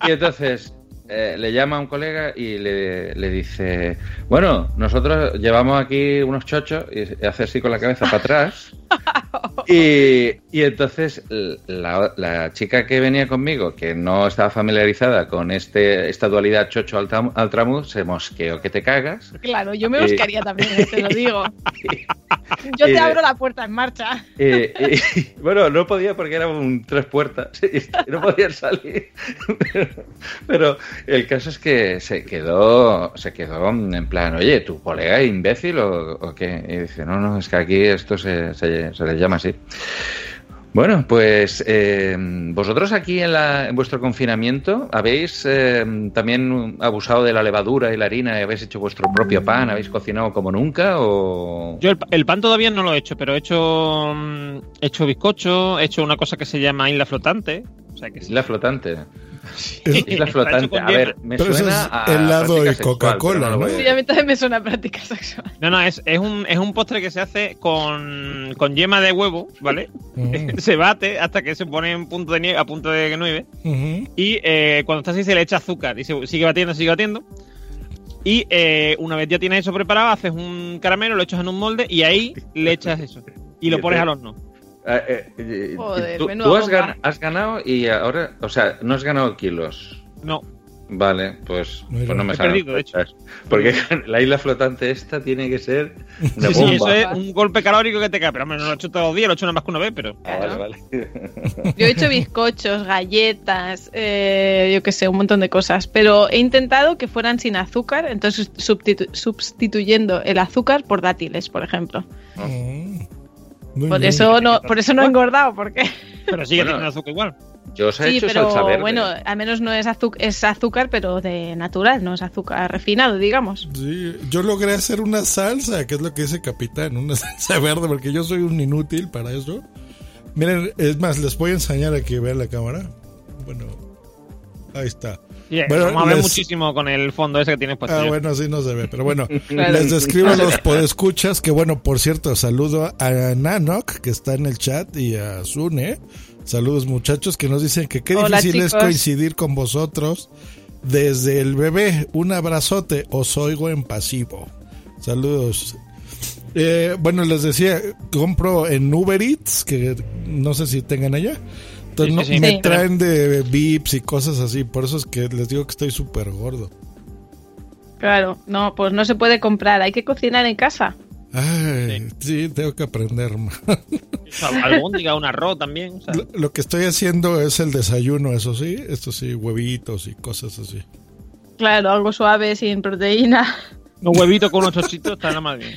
y entonces eh, le llama a un colega y le, le dice, bueno, nosotros llevamos aquí unos chochos y hace así con la cabeza para atrás. Y, y entonces la, la chica que venía conmigo, que no estaba familiarizada con este esta dualidad chocho-altramuz, se mosqueó que te cagas. Claro, yo me buscaría también, eh, te lo digo. Yo te abro la puerta en marcha. Eh, bueno, no podía porque era un tres puertas y no podía salir. Pero, pero el caso es que se quedó, se quedó en plan, oye, ¿tu colega es imbécil o, o qué? Y dice, no, no, es que aquí esto se, se, se les llama así. Bueno, pues eh, vosotros aquí en, la, en vuestro confinamiento habéis eh, también abusado de la levadura y la harina y habéis hecho vuestro propio pan, habéis cocinado como nunca o... Yo el, el pan todavía no lo he hecho, pero he hecho, mm, he hecho bizcocho, he hecho una cosa que se ya isla flotante. O sea que sí. Isla flotante. Sí, Isla flotante. A ver, me Pero eso suena es a helado y Coca-Cola, no. Sí, a mí también me suena práctica sexual. No, no, es, es, un, es un postre que se hace con, con yema de huevo, ¿vale? Mm. se bate hasta que se pone en punto de nieve, a punto de nieve. Ujú. Y eh, cuando está así se le echa azúcar y se sigue batiendo, sigue batiendo. Y eh, una vez ya tienes eso preparado, haces un caramelo, lo echas en un molde y ahí le echas eso. Y lo pones al horno. Eh, eh, eh, Joder, tú, tú has, bomba. gan- has ganado y ahora, o sea, no has ganado kilos. No. Vale, pues, Mira. pues no me He salen perdido, de hecho. fechas. Porque la isla flotante esta tiene que ser una Sí, sí, eso es un golpe calórico que te cae. Pero hombre, no lo he hecho todos los días, lo he hecho nada más que una vez, pero. Ah, vale, vale. Yo he hecho bizcochos, galletas, eh, yo qué sé, un montón de cosas. Pero he intentado que fueran sin azúcar, entonces substitu- sustituyendo el azúcar por dátiles, por ejemplo. Mm. Muy Por bien. eso no, por eso no he engordado, porque Pero sigue Bueno. teniendo azúcar igual. Yo os he sí, hecho pero salsa verde. bueno, al menos no es azúcar, es azúcar, pero de natural, no es azúcar refinado, digamos. Sí, yo logré hacer una salsa, que es lo que dice Capitán, una salsa verde, porque yo soy un inútil para eso. Miren, es más, les voy a enseñar aquí, vean la cámara. Bueno, ahí está. Sí, Bueno, vamos a ver les- muchísimo con el fondo ese que tienes puesto. Ah, yo. bueno, sí no se ve, pero bueno, les describo a los podescuchas que, bueno, por cierto, saludo a Nanok, que está en el chat, y a Sune. Saludos, muchachos, que nos dicen que qué Hola, difícil es coincidir con vosotros desde el bebé. Un abrazote, os oigo en pasivo. Saludos. Eh, bueno, les decía, compro en Uber Eats, que no sé si tengan allá. Entonces Sí, no- sí, sí. me Sí. traen de Vips y cosas así. Por eso es que les digo que estoy súper gordo. Claro, no, pues no se puede comprar, hay que cocinar en casa. Ay, sí, tengo que aprender más. Albóndiga, un arroz también. o sea. Lo, lo que estoy haciendo es el desayuno, eso sí. Esto sí, huevitos y cosas así. Claro, algo suave, sin proteína. Un huevito con unos chochitos está nada más bien.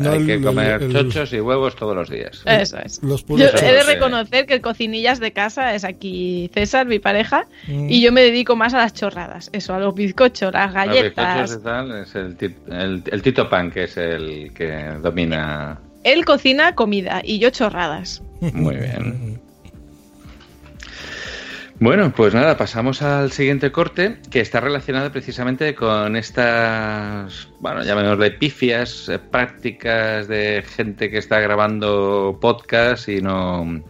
No, Hay que comer el- chochos y huevos todos los días. Eso es. Los Yo he de reconocer que el cocinillas de casa es aquí César, mi pareja, Mm. y yo me dedico más a las chorradas. Eso, a los bizcochos, las Los galletas. bizcochos y tal, es el, el, el Tito Pan, que es el que domina. Él cocina comida y yo chorradas. Muy bien. Bueno, pues nada, pasamos al siguiente corte que está relacionado precisamente con estas, bueno, llamémosle pifias, eh, prácticas de gente que está grabando podcast y no,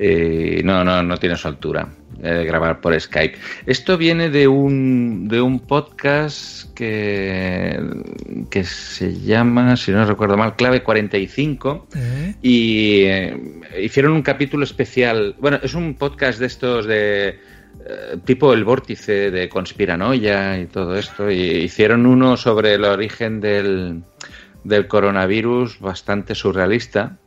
y no, no, no tiene su altura eh, grabar por Skype. Esto viene de un, de un podcast que, que se llama, si no recuerdo mal, Clave 45 ¿Eh? y eh, hicieron un capítulo especial. Bueno, es un podcast de estos de eh, tipo el vórtice de conspiranoia y todo esto. Y hicieron uno sobre el origen del, del coronavirus bastante surrealista.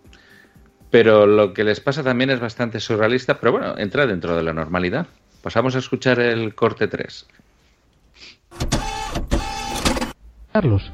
Pero lo que les pasa también es bastante surrealista, pero bueno, entra dentro de la normalidad. Pasamos a escuchar el corte 3. Carlos.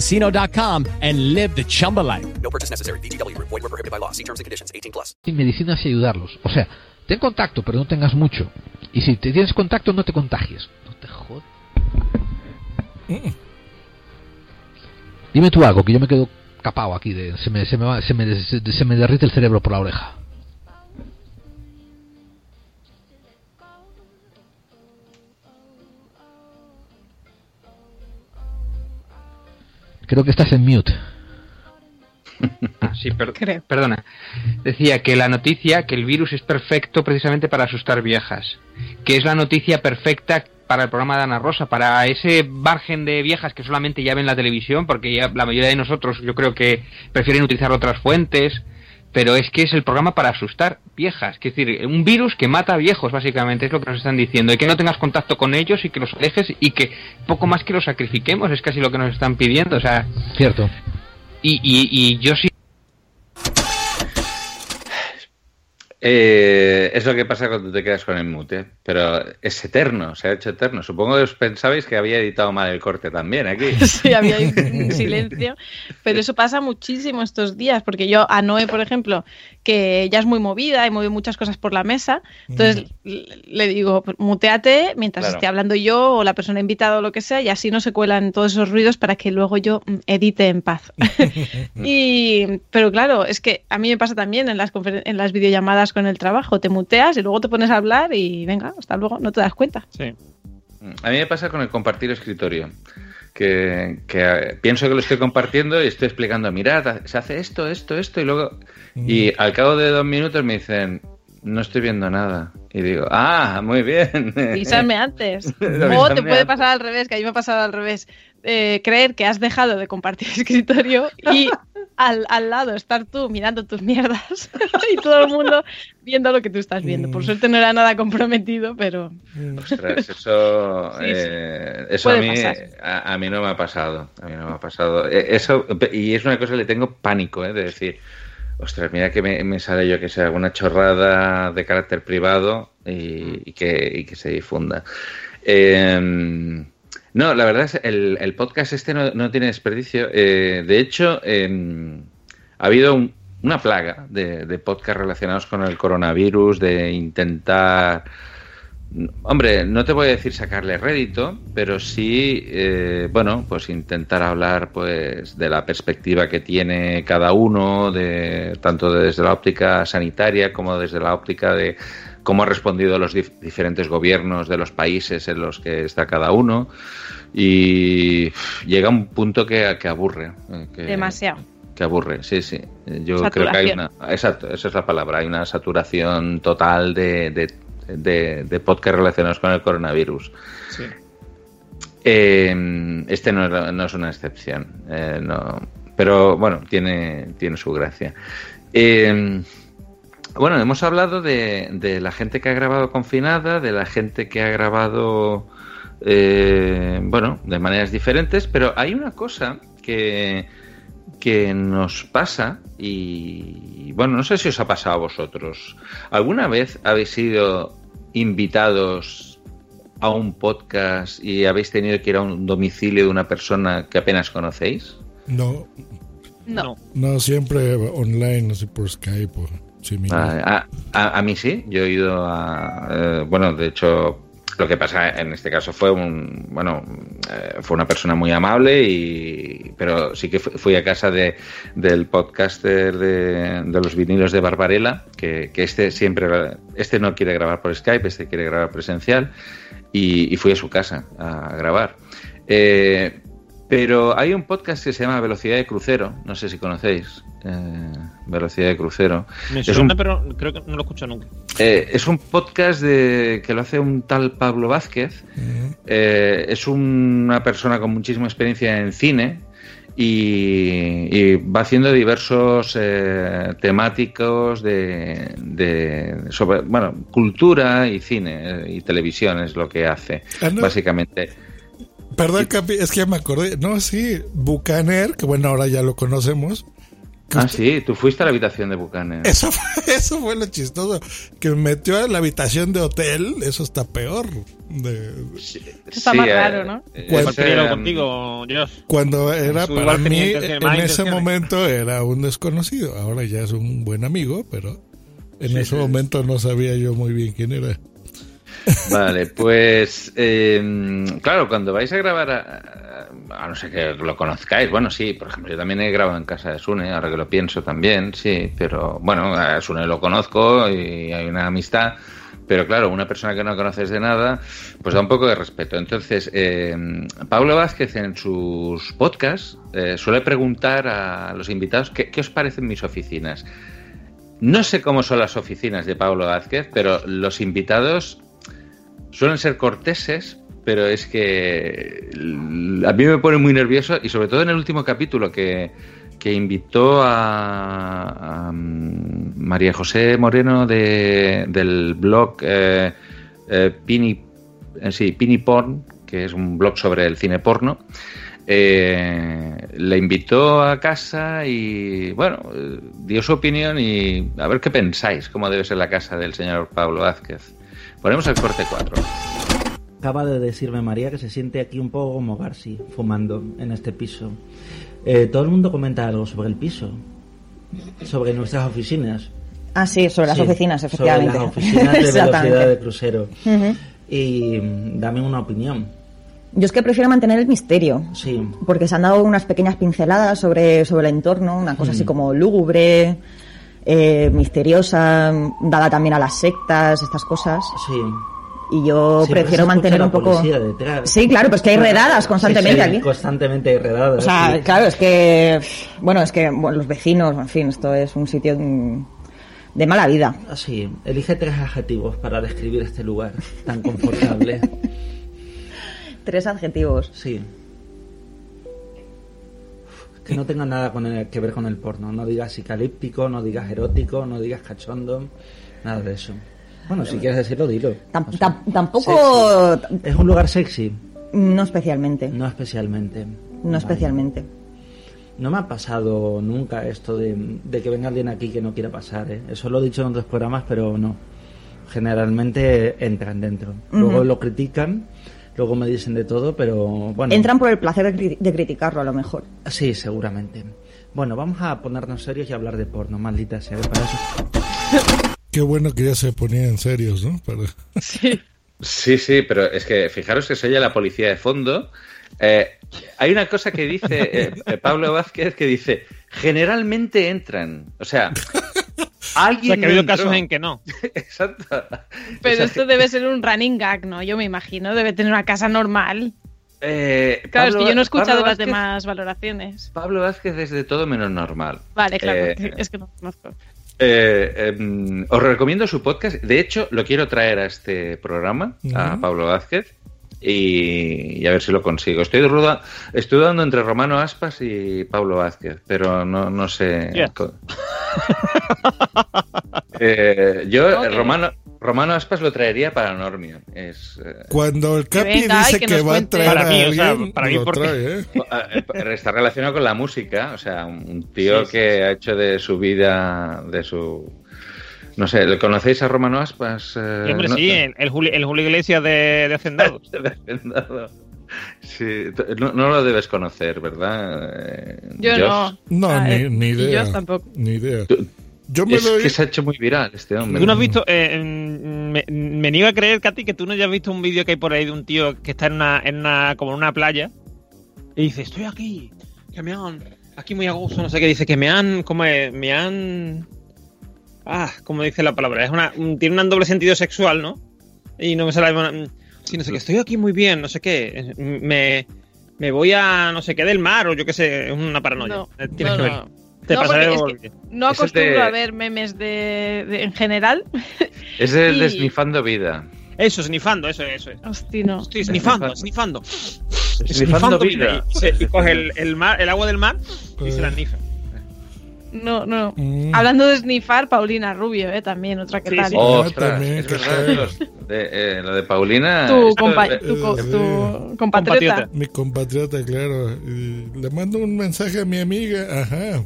and live the Chumba life. No purchase necessary. VGW Group. Void were prohibited by law. See terms and conditions. 18 plus. sin medicinas y ayudarlos. O sea, ten contacto, pero no tengas mucho. Y si te tienes contacto, no te contagies. No te jodas. Dime tú algo, que yo me quedo capado aquí. De, se, me, se, me va- se, me, se me derrite el cerebro por la oreja. Creo que estás en mute. Ah, sí, per- perdona. Decía que la noticia, que el virus es perfecto precisamente para asustar viejas. Que es la noticia perfecta para el programa de Ana Rosa, para ese margen de viejas que solamente ya ven la televisión, porque ya la mayoría de nosotros yo creo que prefieren utilizar otras fuentes, pero es que es el programa para asustar viejas. Es decir, un virus que mata a viejos, básicamente, es lo que nos están diciendo. Y que no tengas contacto con ellos y que los alejes y que poco más que los sacrifiquemos, es casi lo que nos están pidiendo. O sea, Cierto. y, y, y yo sí Eh, es lo que pasa cuando te quedas con el mute, pero es eterno, se ha hecho eterno. Supongo que os pensabais que había editado mal el corte también aquí. Sí, había un silencio. Pero eso pasa muchísimo estos días, porque yo a Noé, por ejemplo, que ella es muy movida y mueve muchas cosas por la mesa, entonces le digo, "Pues muteate mientras Claro. esté hablando yo o la persona invitada o lo que sea, y así no se cuelan todos esos ruidos para que luego yo mm, edite en paz. y, pero claro, es que a mí me pasa también en las, en las videollamadas con el trabajo, te muteas y luego te pones a hablar y venga, hasta luego, no te das cuenta. Sí. A mí me pasa con el compartir escritorio. Que, que, eh, pienso que lo estoy compartiendo y estoy explicando, mirad, se hace esto, esto, esto, y luego. Y al cabo de dos minutos me dicen, no estoy viendo nada. Y digo, ah, muy bien. Avísame antes. O te puede pasar al revés, que a mí me ha pasado al revés. Eh, creer que has dejado de compartir escritorio y al, al lado estar tú mirando tus mierdas y todo el mundo viendo lo que tú estás viendo. Mm. Por suerte no era nada comprometido, pero Ostras, eso, Sí, sí. eh, eso a mí, a, a mí no me ha pasado. A mí no me ha pasado. Eh, Eso, y es una cosa que le tengo pánico, ¿eh? de decir, ostras, mira que me, me sale yo que sea alguna chorrada de carácter privado y, y que, y que se difunda. Eh, no, la verdad es el, el podcast este no, no tiene desperdicio. Eh, de hecho, eh, ha habido un- una plaga de, de podcasts relacionados con el coronavirus, de intentar Hombre, no te voy a decir sacarle rédito, pero sí, eh, bueno, pues intentar hablar pues de la perspectiva que tiene cada uno, de tanto desde la óptica sanitaria como desde la óptica de cómo ha respondido los dif- diferentes gobiernos de los países en los que está cada uno. Y llega un punto que, que aburre. eh, que- demasiado. que aburre, sí, sí. Yo creo que hay una. Exacto, esa es la palabra. Hay una saturación total de, de, de, de podcast relacionados con el coronavirus. Sí. Eh, este no, es- no es una excepción. eh, no, pero bueno, tiene, tiene su gracia. Eh, bueno, hemos hablado de, de la gente que ha grabado confinada, de la gente que ha grabado, eh, bueno, de maneras diferentes, pero hay una cosa que, que nos pasa y, bueno, no sé si os ha pasado a vosotros. ¿Alguna vez habéis sido invitados a un podcast y habéis tenido que ir a un domicilio de una persona que apenas conocéis? No, no. no siempre online, así por Skype o A, a- a mí sí, yo he ido a... eh, bueno, de hecho, lo que pasa en este caso fue un... Bueno, eh, fue una persona muy amable, y pero sí que fu- fui a casa de, del podcaster de, de los vinilos de Barbarella, que, que este siempre... Este no quiere grabar por Skype, este quiere grabar presencial, y, y fui a su casa a grabar. Eh, pero hay un podcast que se llama Velocidad de Crucero, no sé si conocéis. eh, Velocidad de Crucero. Me Es suena, un- pero creo que no lo escucho nunca. eh, es un podcast de, que lo hace un tal Pablo Vázquez. Eh, es una persona con muchísima experiencia en cine y, y va haciendo diversos eh, temáticos de, de- sobre bueno cultura y cine eh, y televisión es lo que hace no. básicamente Perdón, Capi, es que ya me acordé. No, sí, Bucaner, que bueno, ahora ya lo conocemos. ah sí tú fuiste a la habitación de Buchanan Eso fue, eso fue lo chistoso. Que me metió a la habitación de hotel, eso está peor. De- Está más raro, ¿no? Igual Cuando, contigo, Josh. cuando era Su para mí, en ese momento era un desconocido. Ahora ya es un buen amigo, pero en Sí, ese sí. momento no sabía yo muy bien quién era. Vale, pues eh, claro, cuando vais a grabar, a, no ser que lo conozcáis, bueno, sí, por ejemplo, yo también he grabado en casa de Sune, ahora que lo pienso también, sí, pero bueno, a Sune lo conozco y hay una amistad, pero claro, una persona que no conoces de nada, pues da un poco de respeto. Entonces, eh, Pablo Vázquez en sus podcasts eh, suele preguntar a los invitados qué, qué os parecen mis oficinas. No sé cómo son las oficinas de Pablo Vázquez, pero los invitados suelen ser corteses, pero es que a mí me pone muy nervioso y sobre todo en el último capítulo que, que invitó a, mm, María José Moreno de, del blog eh, eh, Pini, eh, sí, Pini Porn, que es un blog sobre el cine porno. le invitó a casa y bueno, dio su opinión y a ver qué pensáis, cómo debe ser la casa del señor Pablo Vázquez. Ponemos el corte 4. Acaba de decirme María que se siente aquí un poco como Garci, fumando en este piso. Eh, todo el mundo comenta algo sobre el piso, sobre nuestras oficinas. Ah, sí, sobre las Sí, oficinas, efectivamente. Sobre las oficinas de velocidad de crucero. Y mm, dame una opinión. Yo es que prefiero mantener el misterio. Sí. Porque se han dado unas pequeñas pinceladas sobre, sobre el entorno, una cosa Mm. así como lúgubre, eh, misteriosa, dada también a las sectas, estas cosas. Sí. Y yo Siempre prefiero mantener un poco. detrás. Sí, claro, pues que hay redadas constantemente sí, aquí. Constantemente hay redadas. O sea, claro, es que. Bueno, es que bueno, los vecinos, en fin, esto es un sitio mm, de mala vida. Así, elige tres adjetivos para describir este lugar tan confortable. Tres adjetivos. Sí. Que no tenga nada con el- que ver con el porno. No digas psicalíptico, no digas erótico, no digas cachondo, nada de eso. Bueno, si quieres decirlo, dilo. Tam- tam- tampoco. Es un lugar sexy. No especialmente. No especialmente. No especialmente. No me ha pasado nunca esto de, de que venga alguien aquí que no quiera pasar. ¿eh? Eso lo he dicho en otros programas, pero no. Generalmente entran dentro. Luego lo critican, luego me dicen de todo, pero bueno. Entran por el placer de, cri- de criticarlo, a lo mejor. Sí, seguramente. Bueno, vamos a ponernos serios y hablar de porno, maldita sea. Para eso... Qué bueno que ya se ponían serios, ¿no? Para- Sí, sí, pero es que fijaros que soy la policía de fondo. Eh, hay una cosa que dice eh, eh, Pablo Vázquez que dice, generalmente entran. O sea, O alguien... sea, que ha habido entró. casos en que no. Exacto. Pero esto debe ser un running gag, ¿no? Yo me imagino, debe tener una casa normal. eh, Claro, es Pablo- que yo no he escuchado las demás valoraciones. Pablo Vázquez es de todo menos normal. Vale, claro, Eh, es que no conozco. Eh, em, os recomiendo su podcast. De hecho, lo quiero traer a este programa, a. Pablo Vázquez, y, y a ver si lo consigo. Estoy, ruda- estoy dudando entre Romano Aspas y Pablo Vázquez, pero no, no sé. Eh, yo, eh, Romano, Romano Aspas lo traería para Normion. Es, eh, Cuando el Capi venga, dice que va a traer Para a mí, o sea, para mí lo porque- trae, ¿eh? eh, está relacionado con la música, o sea, un tío que ha hecho de su vida, de su... No sé, ¿le conocéis a Romano Aspas? Eh, Y, hombre, no- sí, el, el Julio, el Julio Iglesias de, de Hacendados. de Hacendado. Sí, no, no lo debes conocer, ¿verdad? Eh, Yo Josh? no. No, Ah, ni, eh, ni idea. yo tampoco. Ni idea. Tú- Yo me Es que se ha hecho muy viral este hombre. ¿Tú no has visto? eh, mm, me, me niego a creer, Katy, que tú no hayas visto un vídeo que hay por ahí de un tío que está en una, en una, como en una playa y dice, estoy aquí, que me han, aquí muy a gusto, no sé qué, dice que me han, como me han, ah, como dice la palabra, es una, un- tiene un doble sentido sexual, ¿no? Y no me sale, una- sí, no sé qué, estoy aquí muy bien, no sé qué, me, me voy a, no sé qué, del mar o yo qué sé, es una paranoia. No, Eh, Tienes no, que no. ver. Te No, pasaré es que no acostumbro de- a ver memes de, de- en general. Es el de Y- Snifando Vida. Eso, snifando, eso, eso. Hostia, no. Estoy snifando, snifando. Snifando vida. Y, se- y coge el, el mar, el agua del mar y se la nifa. No, no. Mm. Hablando de snifar, Paulina Rubio, ¿eh? También, otra que Sí, tal. sí. Ostras, también, es que verdad, tal. los de, eh, lo de Paulina. Tu, compa- eh, tu, co- eh, tu compatriota. compatriota. Mi compatriota, claro. Y le mando un mensaje a mi amiga. Ajá.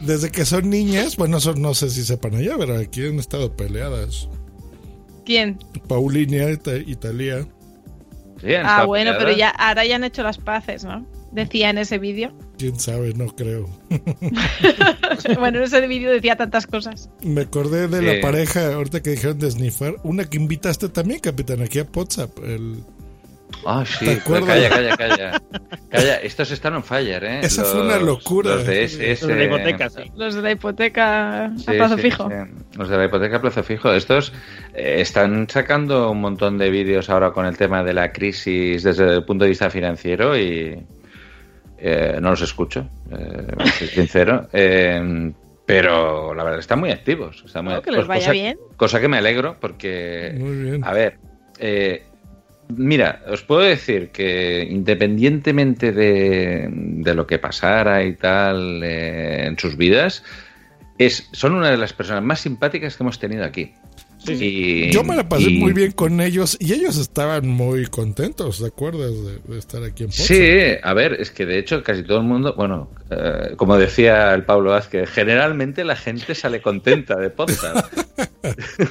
Desde que son niñas, bueno, eso no sé si sepan allá, pero aquí han estado peleadas. ¿Quién? Paulina y Ta- y Talía. sí, han Ah, bueno, pero ya ahora ya han hecho las paces, ¿no? Decía en ese vídeo. Quién sabe, no creo. bueno, en ese vídeo decía tantas cosas. Me acordé de Sí. la pareja, ahorita que dijeron de snifar, una que invitaste también, capitán, aquí a WhatsApp. El... Ah, sí, calla, calla, calla. Calla, estos están on fire, ¿eh? Esa fue una locura. Los de SS. Los de la hipoteca, sí. Los de la hipoteca a Sí, plazo sí, fijo. sí. Los de la hipoteca a plazo fijo. Estos eh, están sacando un montón de vídeos ahora con el tema de la crisis desde el punto de vista financiero y eh, no los escucho, eh, ser sincero. Eh, pero la verdad están muy activos. Están muy No, que les activos, vaya cosa, bien. cosa que me alegro porque, Muy bien. a ver, eh, mira, os puedo decir que independientemente de, de lo que pasara y tal eh, en sus vidas, es, son una de las personas más simpáticas que hemos tenido aquí. Y- Yo me la pasé y- muy bien con ellos y ellos estaban muy contentos, ¿te acuerdas de, de estar aquí en? Sí, a ver, es que de hecho casi todo el mundo, bueno, eh, como decía el Pablo Vázquez, generalmente la gente sale contenta de podcast.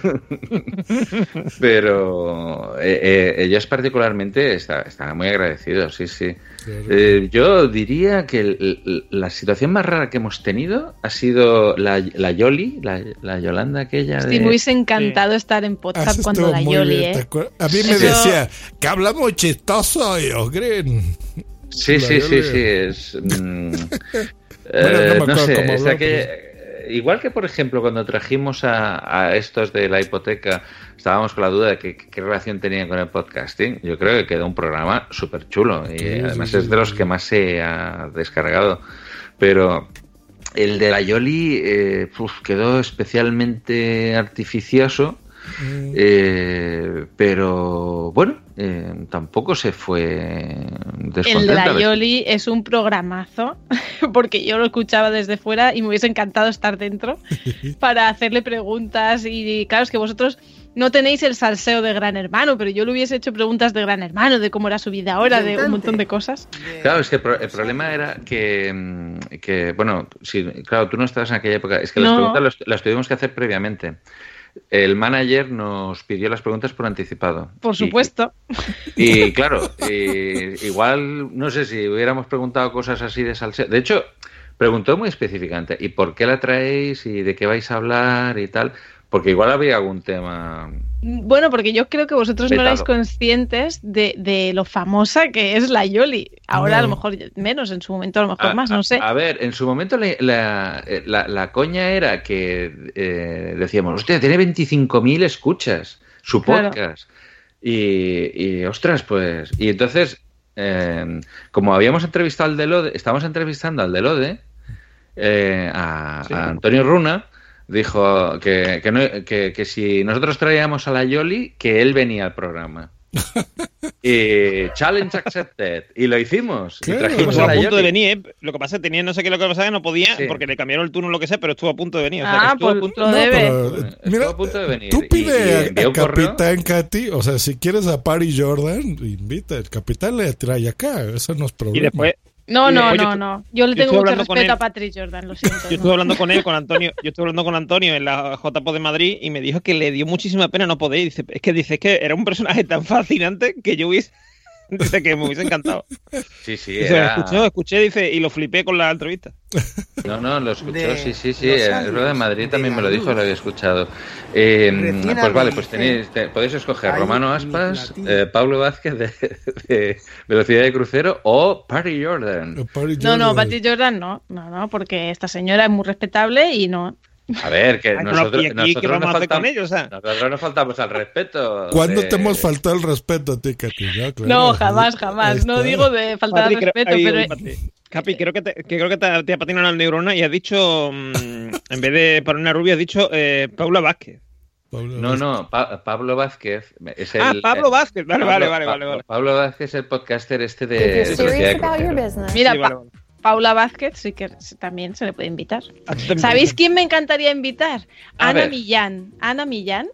Pero eh, eh, ellos particularmente está- estaban muy agradecidos, sí, sí. Eh, yo diría que el- la situación más rara que hemos tenido ha sido la, la Yoli, la, la Yolanda aquella Estoy de... muy encantado de estar en podcast sí cuando la Yoli, bien, ¿te ¿eh? A mí me Eso- decía que hablamos chistoso y os creen. Sí, sí, sí, sí, es... mm, Bueno, no me eh, no sé, es aquella- igual que por ejemplo cuando trajimos a, a estos de la hipoteca, estábamos con la duda de que- qué relación tenían con el podcasting, yo creo que quedó un programa súper chulo y Sí, además sí, es de sí, los que más se ha descargado, pero... El de la Yoli eh, uf, quedó especialmente artificioso, Mm. eh, pero bueno, eh, tampoco se fue El de la Yoli es un programazo, porque yo lo escuchaba desde fuera y me hubiese encantado estar dentro para hacerle preguntas. Y claro, es que vosotros no tenéis el salseo de Gran Hermano, pero yo le hubiese hecho preguntas de Gran Hermano, de cómo era su vida ahora, de un montón de cosas. Claro, es que el, pro- el problema era que, mm, que, bueno, sí, claro, tú no estabas en aquella época. Es que las No. preguntas las, las tuvimos que hacer previamente. El manager nos pidió las preguntas por anticipado. Por supuesto. Y, y, claro, y igual, no sé si hubiéramos preguntado cosas así de salseo. De hecho, preguntó muy específicamente, ¿y por qué la traéis? ¿Y de qué vais a hablar? Y tal. Porque igual había algún tema. Bueno, porque yo creo que vosotros no erais conscientes de, de lo famosa que es la Yoli. Ahora a lo No. mejor menos, en su momento a lo mejor A- más, a- no sé. A ver, en su momento la, la, eh, la- la coña era que eh, decíamos, hostia, tiene 25.000 escuchas su Claro. podcast. Y, y, ostras, pues. Y entonces, eh, como habíamos entrevistado al Delode, estábamos entrevistando al Delode, eh, a, a Antonio Runa, dijo que, que, no- que- que si nosotros traíamos a la Yoli, que él venía al programa. y challenge accepted. Y lo hicimos. Y trajimos Estuvo a a la punto de Yoli. venir, ¿eh? Lo que pasa es que tenía no sé qué lo que pasaba, no podía, Sí. porque le cambiaron el turno o lo que sea, pero estuvo a punto de venir. O sea, que Ah, estuvo a pues punto lo de- debe. Pero, mira, a punto de venir. tú Y- y pide a- a, correo. Capitán Katy, o sea, si quieres a Pari Jordan, invita, el capitán le trae acá, eso no es problema. Y después, No, no, no, no. Yo le tengo mucho respeto a Patrick Jordan, lo siento. Yo no. estuve hablando con él, con Antonio, yo estuve hablando con Antonio en la JPO de Madrid y me dijo que le dio muchísima pena no poder. Dice, es que dice es que era un personaje tan fascinante que yo hubiese, dice que me hubiese encantado. Sí, sí, Dice, era- escuché, escuché, dice, y lo flipé con la entrevista. No, no, lo escuchó, De sí, sí, sí. El de Madrid también me lo dijo, lo había escuchado. Eh, pues vale, pues tenéis, te- podéis escoger Romano Aspas, eh, Pablo Vázquez de, de Velocidad de Crucero o Party Jordan. No, no, Patrick Jordan no. No, no, porque esta señora es muy respetable y no. A ver, que nosotros, ¿y aquí qué nosotros, vamos nos a hacer con faltamos, ellos, nosotros nos faltamos al respeto. ¿Cuándo de- te hemos faltado el respeto a ti, Katy? No, claro. No, jamás, jamás. No digo de faltar Patri, al respeto, pero. Patri. Capi, creo que te, que creo que te, te ha patinado la neurona y has dicho, mm, en vez de para una rubia, has dicho eh, Paula Vázquez. No, no, Pa- Pablo Vázquez es el. Ah, Pablo Vázquez. Vale, Pablo- vale, vale, Pa- vale, vale. Pablo Vázquez es el podcaster este de. Mira, Sí, vale, vale. Paula Vázquez sí que se- también se le puede invitar. también. ¿Sabéis quién me encantaría invitar? A Ana ver. Millán. Ana Millán,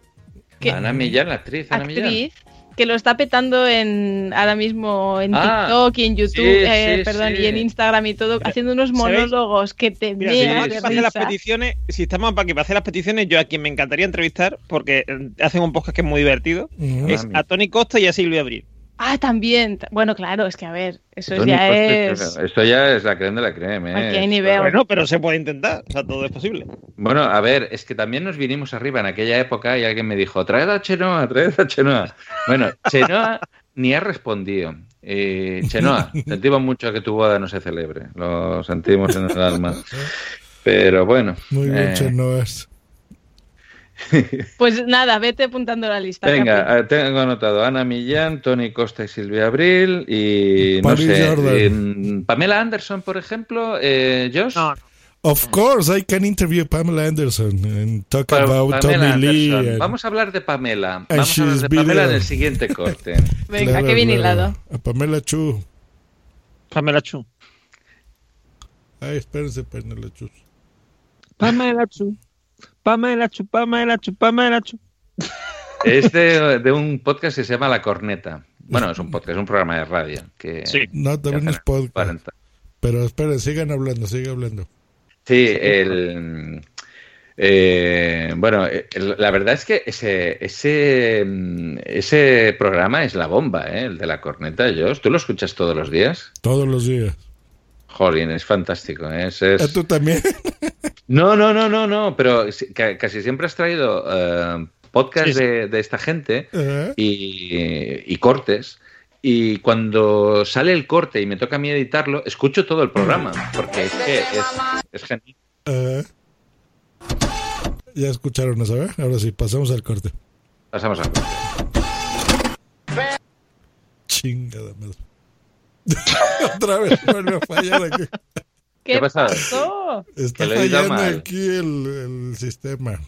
que- Ana Millán, la actriz. Ana Millán. actriz, que lo está petando en ahora mismo en Ah, TikTok y en YouTube, sí, eh, sí, perdón, sí. y en Instagram y todo, haciendo unos ¿sabéis? monólogos que te Mira, si de aquí para hacer las risa. peticiones, si estamos para aquí para hacer las peticiones, yo a quien me encantaría entrevistar, porque eh, hacen un podcast que es muy divertido, Mm. es a Tony Costa y a Silvia Abril. Ah, también. Bueno, claro, es que a ver, eso Tony ya es. Esto ya es la crema de la crema. Aquí ¿eh? hay nivel. Bueno, pero se puede intentar, o sea, todo es posible. Bueno, a ver, es que también nos vinimos arriba en aquella época y alguien me dijo, traed a Chenoa, traed a Chenoa. Bueno, Chenoa ni ha respondido. Eh, Chenoa, sentimos mucho que tu boda no se celebre, lo sentimos en el alma. Pero bueno. Muy bien, eh, Chenoas. Pues nada, vete apuntando la lista. Venga, eh, tengo anotado Ana Millán, Tony Costa y Silvia Abril y no sé, Pamela Anderson, por ejemplo, eh, Josh. Of course, I can interview Pamela Anderson and talk Pa- about Pamela Tommy Lee. And- Vamos a hablar de Pamela. And Vamos a hablar she's de Pamela en el siguiente corte. Venga, Claro, qué bien claro. hilado. A Pamela Chu. Pamela Chu. Ay, espérense, Pamela Chu. Pamela Chu. Pamela Chu, Pamela Chu, Pamela Chu. Es de, de un podcast que se llama La Corneta. Bueno, es un podcast, es un programa de radio. Que, No, también que es podcast. 40. Pero esperen, sigan hablando, sigan hablando. Sí, el. eh, bueno, eh, el- la verdad es que ese, ese, ese programa es la bomba, ¿eh? el de la corneta, Josh. ¿Tú lo escuchas todos los días? Todos los días. Jolín, es fantástico. ¿eh? Es, es- ¿Eh, ¿Tú también? No, no, no, no, no, pero casi siempre has traído eh, podcast Sí, sí. De, de esta gente ¿Eh? y, y cortes. Y cuando sale el corte y me toca a mí editarlo, escucho todo el programa, porque es que es, es genial. Eh, ya escucharon eso, ¿eh? Ahora sí, pasamos al corte. Pasamos al corte. Chingada madre. Otra vez vuelve a fallar aquí. ¿Qué, ¿Qué pasa? pasó? Está fallando mal. aquí el, el sistema.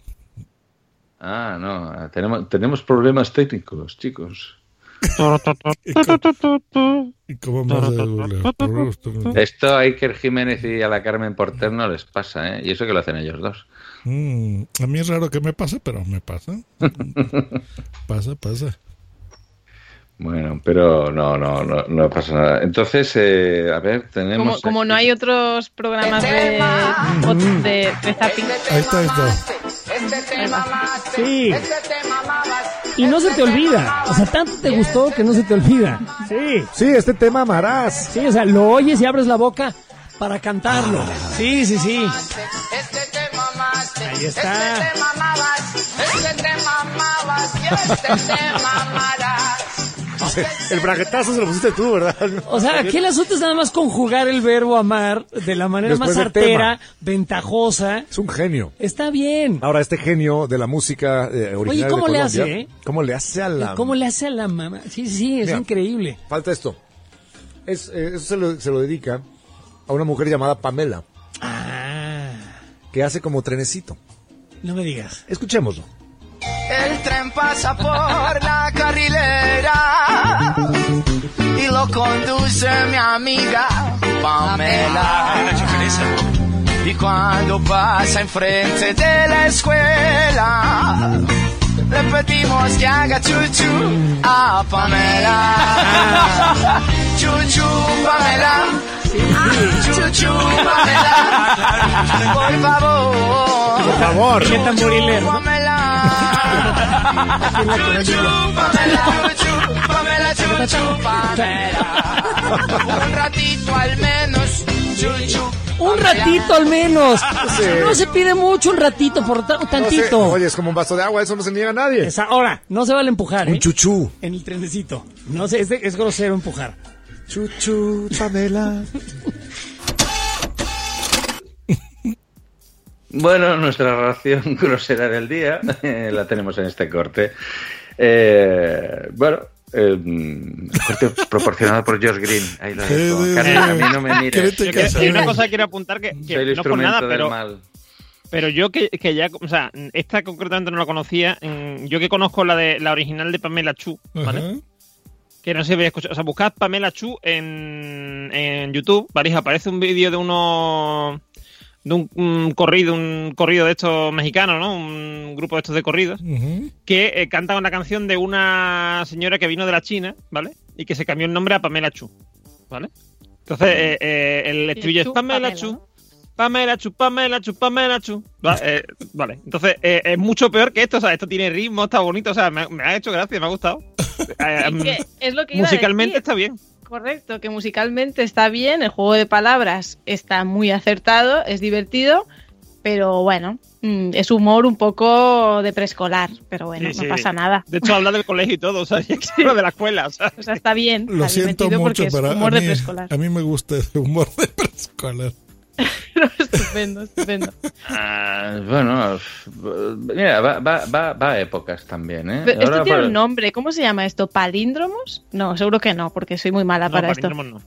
Ah, no, tenemos, tenemos problemas técnicos, chicos. ¿Y cómo más? Esto a Iker Jiménez y a la Carmen Porter no les pasa, ¿eh? Y eso que lo hacen ellos dos. Mm, a mí es raro que me pase, pero me pasa. pasa, pasa. Bueno, pero no, no, no, no pasa nada. Entonces, eh, a ver, tenemos... Como, como no hay otros programas de, de, de zapping. Ahí está esto. Sí. Y no se te olvida. O sea, tanto te gustó que no se te olvida. Sí. Sí, este tema amarás. Sí, o sea, lo oyes y abres la boca para cantarlo. Sí, sí, sí. Ahí está. El braguetazo se lo pusiste tú, ¿verdad? O sea, aquí el asunto es nada más conjugar el verbo amar de la manera Después más artera, ventajosa. Es un genio. Está bien. Ahora, este genio de la música eh, original ¿cómo de le Colombia, hace, eh? ¿Cómo le hace a la... ¿Cómo le hace a la mamá? Sí, sí, es Mira. increíble. Falta esto. Es, eh, eso se lo, se lo dedica a una mujer llamada Pamela, Ah, que hace como trenecito. no me digas. Escuchémoslo. El tren pasa por la carrilera y lo conduce mi amiga Pamela. Y cuando pasa enfrente de la escuela, le pedimos que haga chuchu a Pamela. Chuchu Pamela. Chuchu Pamela. Por favor. Por favor. Chuchu, Pamela, chuchu, Pamela, chuchu, Pamela. Un ratito al menos, chuchu. Un ratito al menos. Sí. No se pide mucho, un ratito, por ta- No sé, tantito. oye, es como un vaso de agua, eso no se niega a nadie. Ahora, no se vale empujar, Un ¿eh? chuchú. En el trenecito. No sé, es, de- es grosero empujar. Chuchu, Pamela. Bueno, nuestra ración grosera del día eh, la tenemos en este corte. Eh, bueno, eh, el corte proporcionado por Josh Green. Ahí lo dejo. Carmen, a mí no me mires. Hay una cosa que quiero apuntar que, que Soy el no por nada, del pero mal. Pero yo que, que ya, o sea, esta concretamente no la conocía. Yo que conozco la de la original de Pamela Chu, ¿vale? Que no se ve escuchado. O sea, buscad Pamela Chu en, en YouTube, ¿vale? Y aparece un vídeo de uno. De un, un corrido, un corrido de estos mexicanos, ¿no? Un grupo de estos de corridos. Que eh, canta una canción de una señora que vino de la China, ¿vale? Y que se cambió el nombre a Pamela Chu, ¿vale? Entonces, eh, eh, el estribillo es Pamela Pamela, Chu. Pamela Chu, Pamela Chu, Pamela Chu. Eh, vale, entonces eh, es mucho peor que esto, o sea, esto tiene ritmo, está bonito, o sea, me, me ha hecho gracia, me ha gustado. Eh, Es que es lo que iba a musicalmente decir. está bien. Correcto, que musicalmente está bien, el juego de palabras está muy acertado, es divertido, pero bueno, mm, es humor un poco de preescolar, pero bueno, Sí, no sí. pasa nada. De hecho, habla del colegio y todo, o sea, lo de la escuela, o sea. O sea, está bien. Lo está siento mucho, pero a de mí, preescolar. a mí me gusta el humor de preescolar. estupendo, estupendo. Ah, bueno, mira, va, va, va, va a épocas también, ¿eh? Pero esto tiene por- un nombre, ¿cómo se llama esto? ¿Palíndromos? No, seguro que no, porque soy muy mala No, para esto. no.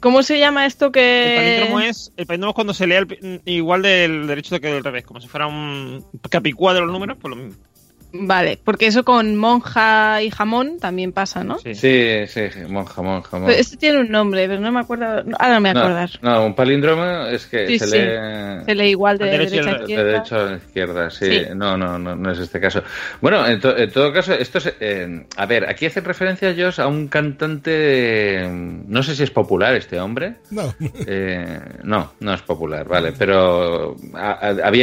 ¿Cómo se llama esto que...? El palíndromo es, el palíndromo es cuando se lea el igual del derecho que del revés, como si fuera un capicúa de los números, pues lo mismo. Vale, porque eso con monja y jamón también pasa, ¿no? Sí, sí, monja, monja, monja. Pero este tiene un nombre, pero no me acuerdo. Ahora no me voy a No, acordar. No, un palíndromo es que Sí, se sí. lee... Se lee igual de derecha a al De izquierda. derecho a izquierda, sí. Sí. No, no, no, no es este caso. Bueno, en, to- en todo caso, esto es. eh, a ver, aquí hacen referencia, Josh, a un cantante. No sé si es popular este hombre. No. Eh, no, no es popular, vale, pero a- a- había.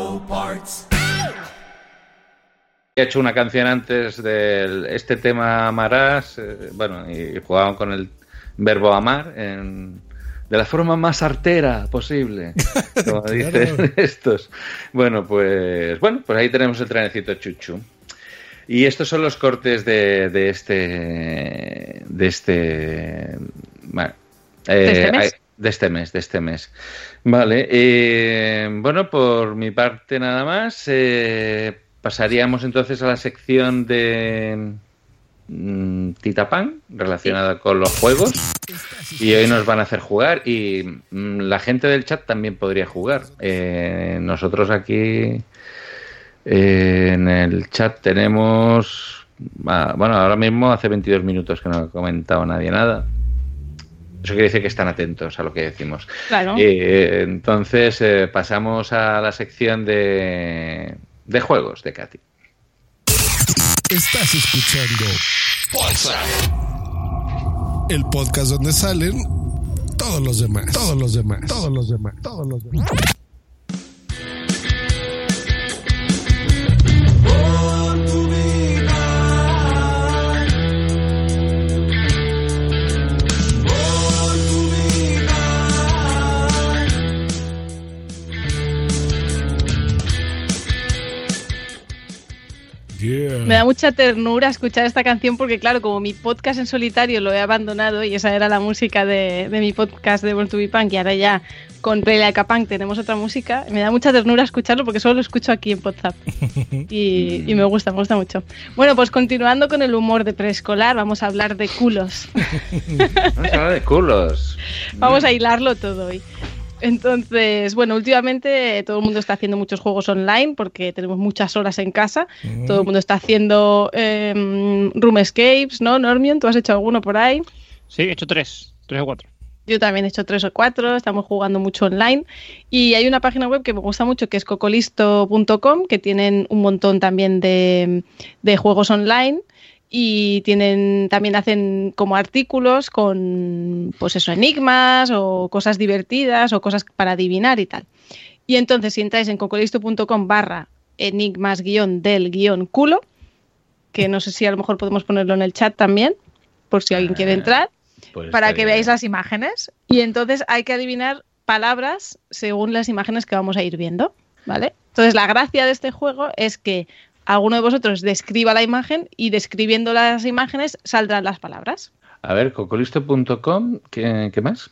He hecho una canción antes de este tema amarás, eh, bueno, y jugaban con el verbo amar en- de la forma más artera posible, como dicen estos. Bueno, pues bueno, pues ahí tenemos el trenecito chuchu. Y estos son los cortes de, de este de este bueno, ¿De este eh, mes? de este mes, de este mes. Vale, eh, bueno, por mi parte nada más. eh, pasaríamos entonces a la sección de mm, Tita Pan, relacionada con los juegos. Y hoy nos van a hacer jugar y mm, la gente del chat también podría jugar. Eh, nosotros aquí eh, en el chat tenemos... ah, bueno, ahora mismo hace 22 minutos que no ha comentado nadie nada. Eso quiere decir que están atentos a lo que decimos. Claro. Eh, entonces eh, pasamos a la sección de, de juegos de Katy. Estás escuchando el podcast donde salen todos los demás, todos los demás, todos los demás, todos los demás. Yeah. Me da mucha ternura escuchar esta canción porque, claro, como mi podcast en solitario lo he abandonado y esa era la música de, de mi podcast de Born to Be Punk y ahora ya con Play Like a Punk tenemos otra música, me da mucha ternura escucharlo porque solo lo escucho aquí en WhatsApp y, y me gusta, me gusta mucho. Bueno, pues continuando con el humor de preescolar, vamos a hablar de culos. Vamos a hablar de culos. Vamos a hilarlo todo hoy. Entonces, bueno, últimamente todo el mundo está haciendo muchos juegos online porque tenemos muchas horas en casa. Todo el mundo está haciendo eh, room escapes, ¿no? Normion, ¿tú has hecho alguno por ahí? Sí, he hecho tres, tres o cuatro. Yo también he hecho tres o cuatro, estamos jugando mucho online. Y hay una página web que me gusta mucho que es cocolisto.com, que tienen un montón también de, de juegos online. Y tienen, también hacen como artículos con, pues eso, enigmas o cosas divertidas o cosas para adivinar y tal. Y entonces, si entráis en cocolisto.com barra enigmas guion del guion culo, que no sé si a lo mejor podemos ponerlo en el chat también, por si alguien quiere entrar Pues para que veáis las imágenes. Y entonces hay que adivinar palabras según las imágenes que vamos a ir viendo, ¿vale? Entonces la gracia de este juego es que alguno de vosotros describa la imagen y describiendo las imágenes saldrán las palabras. A ver, cocolisto.com, ¿qué, ¿qué más?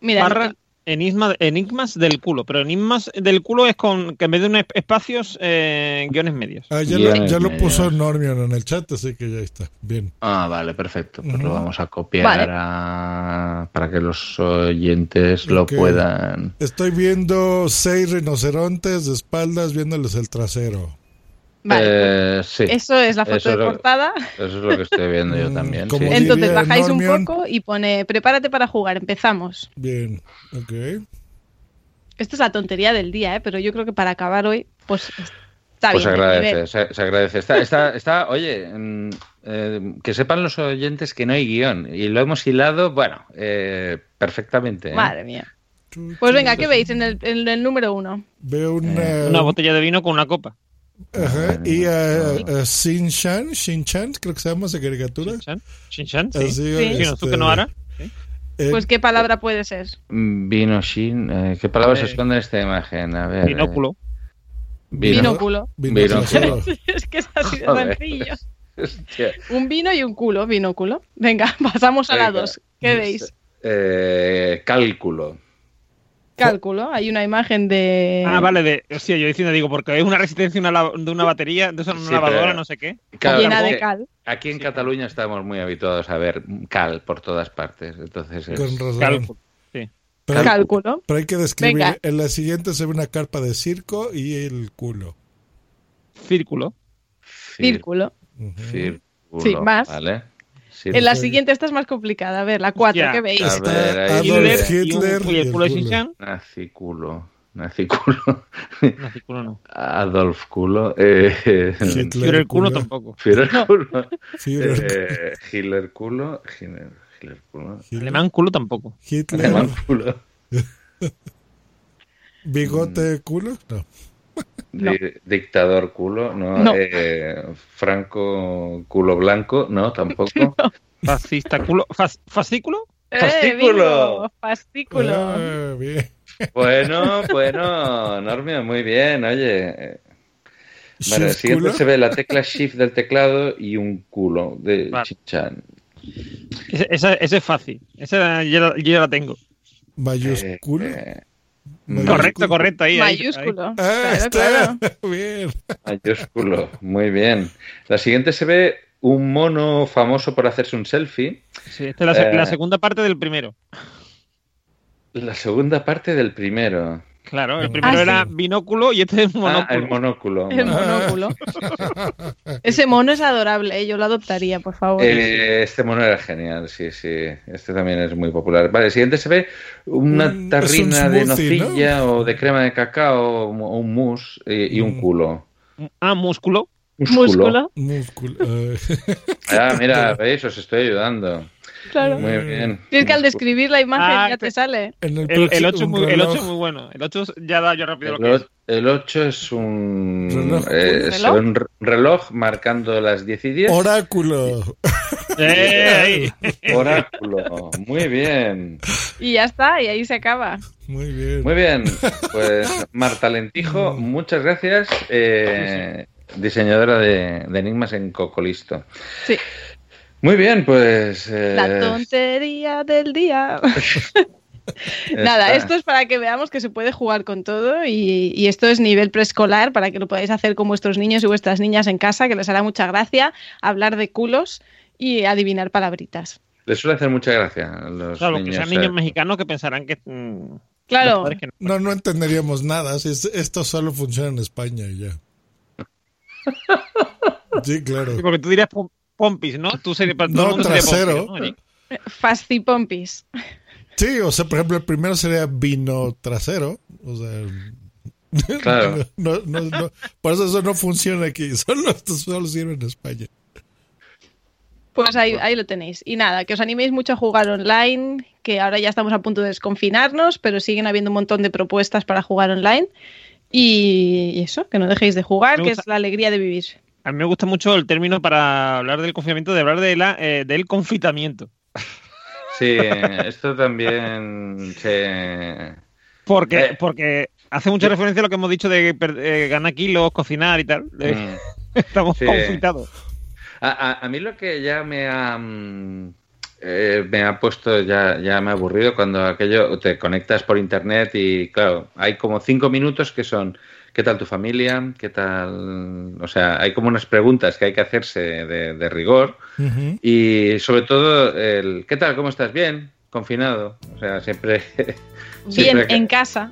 Mira, Barra enigma- enigmas del culo, pero enigmas del culo es con que en vez de unos espacios, eh, guiones medios. Ah, ya lo, ya lo puso Normion en el chat, así que ya está. Bien. Ah, vale, perfecto. Pues lo vamos a copiar Vale. a- para que los oyentes lo puedan. Estoy viendo seis rinocerontes de espaldas viéndoles el trasero. Vale, Eh, sí. Eso es la foto Eso de lo- portada. Eso es lo que estoy viendo yo también. sí. Entonces bajáis un poco y pone prepárate para jugar, empezamos. Bien, ok. Esto es la tontería del día, ¿eh? pero yo creo que para acabar hoy, pues está Pues se bien. de agradece, se, se agradece. Está, está, está, oye, mm, eh, que sepan los oyentes que no hay guion y lo hemos hilado, bueno, eh, perfectamente. ¿eh? Madre mía. Pues venga, ¿qué veis en el, en el número uno? Veo una. Una botella de vino con una copa. Ajá, y a, a Shin-Chan, Shin-Chan, creo que se llama esa caricatura. Shin-Chan, sí. Así, Sí. este, Shinosuke Nohara. eh, Pues qué palabra puede ser. Mm, Vino Shin, eh, ¿qué palabra se Eh, esconde en esta imagen? A ver. Binóculo. eh, vino- Binóculo. Binóculo. es que es así de sencillo. Hostia. Un vino y un culo, binóculo. Venga, pasamos a la Venga. dos. ¿Qué veis? Eh, cálculo. Cálculo. Hay una imagen de. Ah, vale, de, hostia, yo diciendo, digo, porque es una resistencia una la- de una batería, de una Sí, lavadora, pero- no sé qué. Claro, Llena de cal. Aquí en Cataluña estamos muy habituados a ver cal por todas partes. Entonces es... Con razón. Cálculo. Sí. Pero, Cálculo. pero hay que describir. Venga. En la siguiente se ve una carpa de circo y el culo. Círculo. Círculo. Círculo, Sí, más. ¿vale? En la siguiente esta es más complicada. A ver, la cuatro, Hostia. ¿qué veis? A ver, ahí viene. Hitler y el culo de culo. Shin-Chan. Naciculo. Naciculo. No, círculo no. Adolf culo. Eh, Hitler Führer culo culo. tampoco. Führer culo. Führer Eh, Hitler culo. Hitler, Hitler culo. Alemán culo tampoco. Hitler. Alemán culo. Bigote culo. No. Di- Dictador culo. No. No. Eh, Franco culo blanco. No, tampoco. Fascista culo. Fas- ¿Fascículo? Eh, Fascículo. Fascículo. Ah, bien. Bueno, bueno, Normio, muy bien, oye. Bueno, el Shift siguiente culo. se ve la tecla Shift del teclado y un culo de Vale. Chinchan. Ese, esa, ese es fácil. Esa yo ya la tengo. Mayúsculo. Eh, Correcto, correcto. Ahí, ahí, Mayúsculo. Ah, Claro, está claro. bien. Mayúsculo, muy bien. La siguiente se ve un mono famoso por hacerse un selfie. ahí. Sí, esta es la, Eh. la segunda parte del primero. La segunda parte del primero. Claro, el primero Ah, era sí. binóculo y este es monóculo. Ah, el monóculo. El monóculo. Ese mono es adorable, ¿eh? yo lo adoptaría, por favor. Eh, este mono era genial, sí, sí. Este también es muy popular. Vale, el siguiente se ve una Un- tarrina de nocilla o de crema de cacao o un mousse y, y un Mm. culo. Ah, músculo. Músculo. Músculo. eh. Ah, mira, veis, os estoy ayudando. Claro. Muy bien. Tienes que al describir la imagen Ah, ya te sale. En el, El, el próximo- 8 un muy, el reloj. ocho es muy bueno. El 8 ya da yo rápido lo que El, es. el 8 es un, ¿Reloj? eh, ¿Un se reloj? un re- reloj marcando las 10 y 10. Oráculo. ¡Eh! ahí! Oráculo. Muy bien. Y ya está, y ahí se acaba. Muy bien. Muy bien. Pues Marta Lentijo, muchas gracias. eh, diseñadora de, de enigmas en Cocolisto. Sí. Muy bien, pues. eh, La tontería del día. Nada, esto es para que veamos que se puede jugar con todo y, y esto es nivel preescolar para que lo podáis hacer con vuestros niños y vuestras niñas en casa, que les hará mucha gracia hablar de culos y adivinar palabritas. Les suele hacer mucha gracia a los Claro, que niños. sean niños eh, mexicanos que pensarán que. mm, Claro, que no. No, no entenderíamos nada. si es- esto solo funciona en España y ya. Sí, claro. Sí, porque tú dirías pom- pompis, ¿no? Tú serías para todo No, el mundo sería trasero. pompis, ¿no, Eric? fascipompis. Sí, o sea, por ejemplo, el primero sería vino trasero. O sea. Claro. No, no, no. Por eso eso no funciona aquí. Solo, esto solo sirve en España. Pues ahí, ahí lo tenéis. Y nada, que os animéis mucho a jugar online, que ahora ya estamos a punto de desconfinarnos, pero siguen habiendo un montón de propuestas para jugar online. Y eso, que no dejéis de jugar, que es la alegría de vivir. A mí me gusta mucho el término para hablar del confinamiento, de hablar de la, eh, del confitamiento. Sí, esto también se. Porque, Eh. porque hace mucha referencia a lo que hemos dicho de eh, ganar kilos, cocinar y tal. Mm. Estamos Sí. confitados. A, a- a mí lo que ya me ha mm, eh, me ha puesto ya ya me ha aburrido cuando aquello te conectas por internet y claro hay como cinco minutos que son ¿qué tal tu familia? ¿qué tal? O sea hay como unas preguntas que hay que hacerse de, de rigor y sobre todo el ¿qué tal? ¿cómo estás? Bien confinado o sea siempre Bien, siempre en casa.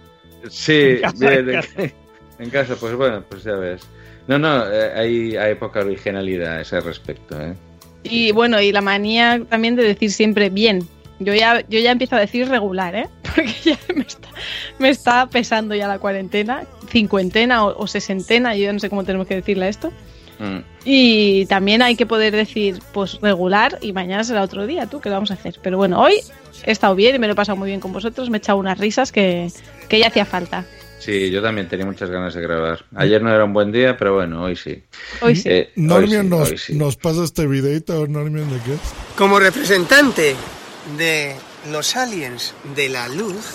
Sí, En casa, bien, en en, casa. en casa, pues bueno, pues ya ves. No, no, eh, hay, hay poca originalidad a ese respecto, ¿eh? Y bueno, y la manía también de decir siempre bien. Yo ya, yo ya empiezo a decir regular, ¿eh? Porque ya me está, me está pesando ya la cuarentena, cincuentena o, o sesentena, yo no sé cómo tenemos que decirle a esto. Mm. Y también hay que poder decir, pues regular y mañana será otro día, tú, ¿qué lo vamos a hacer? Pero bueno, hoy he estado bien y me lo he pasado muy bien con vosotros, me he echado unas risas que, que ya hacía falta. Sí, yo también tenía muchas ganas de grabar. Ayer no era un buen día, pero bueno, hoy sí. Hoy sí. Eh, hoy Normion sí, nos, hoy sí. nos pasa este videito, Normion, ¿de qué? Como representante de los aliens de la luz,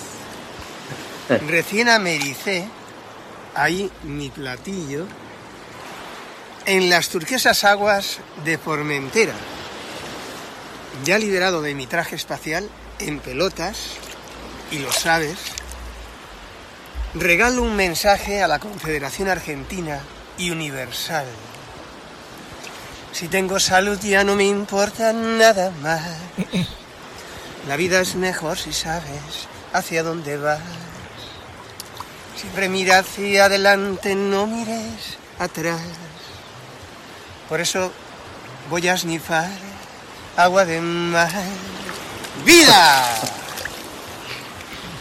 recién americé ahí mi platillo en las turquesas aguas de Formentera. Ya liberado de mi traje espacial en pelotas, y lo sabes, regalo un mensaje a la Confederación Argentina y Universal. Si tengo salud ya no me importa nada más. La vida es mejor si sabes hacia dónde vas. Siempre mira hacia adelante, no mires atrás. Por eso voy a snifar agua de mar. ¡Vida!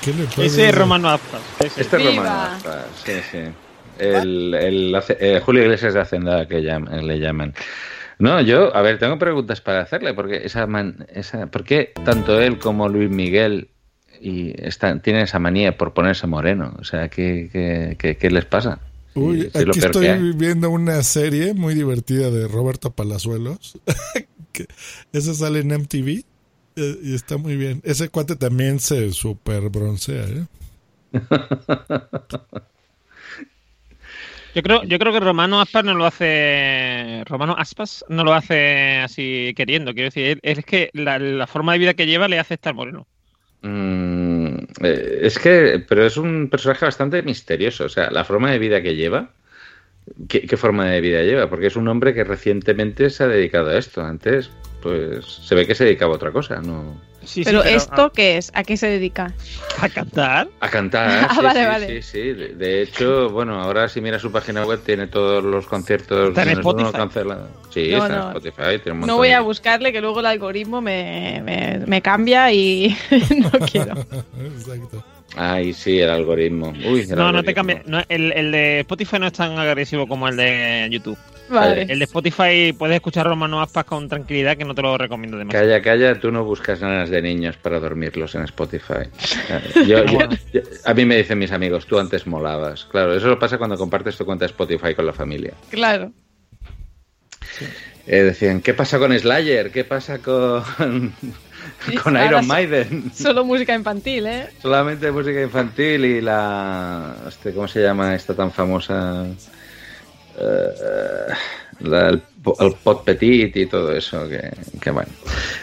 ¿Qué le pasa? Ese es Romano Aspas. ese. Este es Romano Aspas, sí, sí. El, eh, Julio Iglesias de Hacendado que llam- le llaman. No, yo, a ver, tengo preguntas para hacerle, porque esa, man- esa ¿por qué tanto él como Luis Miguel y están, tienen esa manía por ponerse moreno? O sea, ¿qué, qué, qué- qué les pasa? Uy, Sí, aquí estoy viendo una serie muy divertida de Roberto Palazuelos. que ese sale en MTV eh, y está muy bien. Ese cuate también se super broncea, ¿eh? Yo creo, yo creo que Romano Aspas no lo hace. Romano Aspas no lo hace así queriendo. Quiero decir, él- es que la, la forma de vida que lleva le hace estar moreno. Mm, eh, es que, pero es un personaje bastante misterioso. O sea, la forma de vida que lleva. ¿Qué, qué forma de vida lleva? Porque es un hombre que recientemente se ha dedicado a esto. Antes, pues se ve que se dedicaba a otra cosa, ¿no? Pero, esto, ¿qué es? ¿A qué se dedica? ¿A cantar? A cantar. Ah, sí, vale, sí, vale. sí, sí. De, de hecho, bueno, ahora si mira su página web tiene todos los conciertos. Está en Spotify. cancelado. Sí, No, está en no. Spotify. Tiene un No voy de- a buscarle que luego el algoritmo me, me, me cambia y no quiero. Exacto. Ay, sí, el algoritmo. Uy, el No, no te algoritmo. cambies. No, el, el de Spotify no es tan agresivo como el de YouTube. Vale. El de Spotify puedes escuchar Romano Aspas con tranquilidad, que no te lo recomiendo demasiado. Calla, calla, tú no buscas nanas de niños para dormirlos en Spotify. Yo- yo- yo- a mí me dicen mis amigos, tú antes molabas. Claro, eso lo pasa cuando compartes tu cuenta de Spotify con la familia. Claro. Eh, decían, ¿qué pasa con Slayer? ¿Qué pasa con, con Ahora Iron Maiden? Solo música infantil, ¿eh? Solamente música infantil y la... Este, ¿Cómo se llama esta tan famosa? Eh, la- el, po- el pot petit y todo eso, que, que bueno.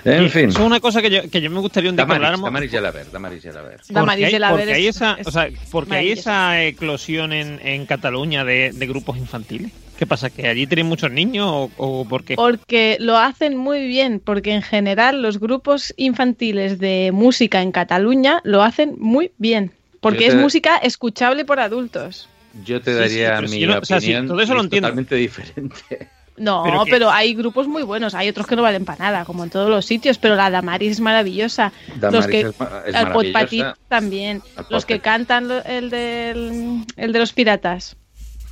En Y fin. Eso es una cosa que yo, que yo me gustaría un día que Damaris, habláramos. Damaris Gelaber, Damaris Gelaber. Damaris porque hay, porque hay es- esa, es o sea, porque hay esa eclosión en, en Cataluña de, de grupos infantiles. ¿Qué pasa? ¿Que allí tienen muchos niños o, o por qué? Porque lo hacen muy bien, porque en general los grupos infantiles de música en Cataluña lo hacen muy bien, porque es música escuchable por adultos. Yo te Sí, sí, daría si mi yo no- o sea, sí, opinión. todo eso lo entiendo. Totalmente diferente. No, Pero hay grupos muy buenos, hay otros que no valen para nada, como en todos los sitios, pero la Damaris es maravillosa. Damaris los que, es ma- es el Pot maravillosa. Petit también. El Los que cantan el, del, el de los piratas.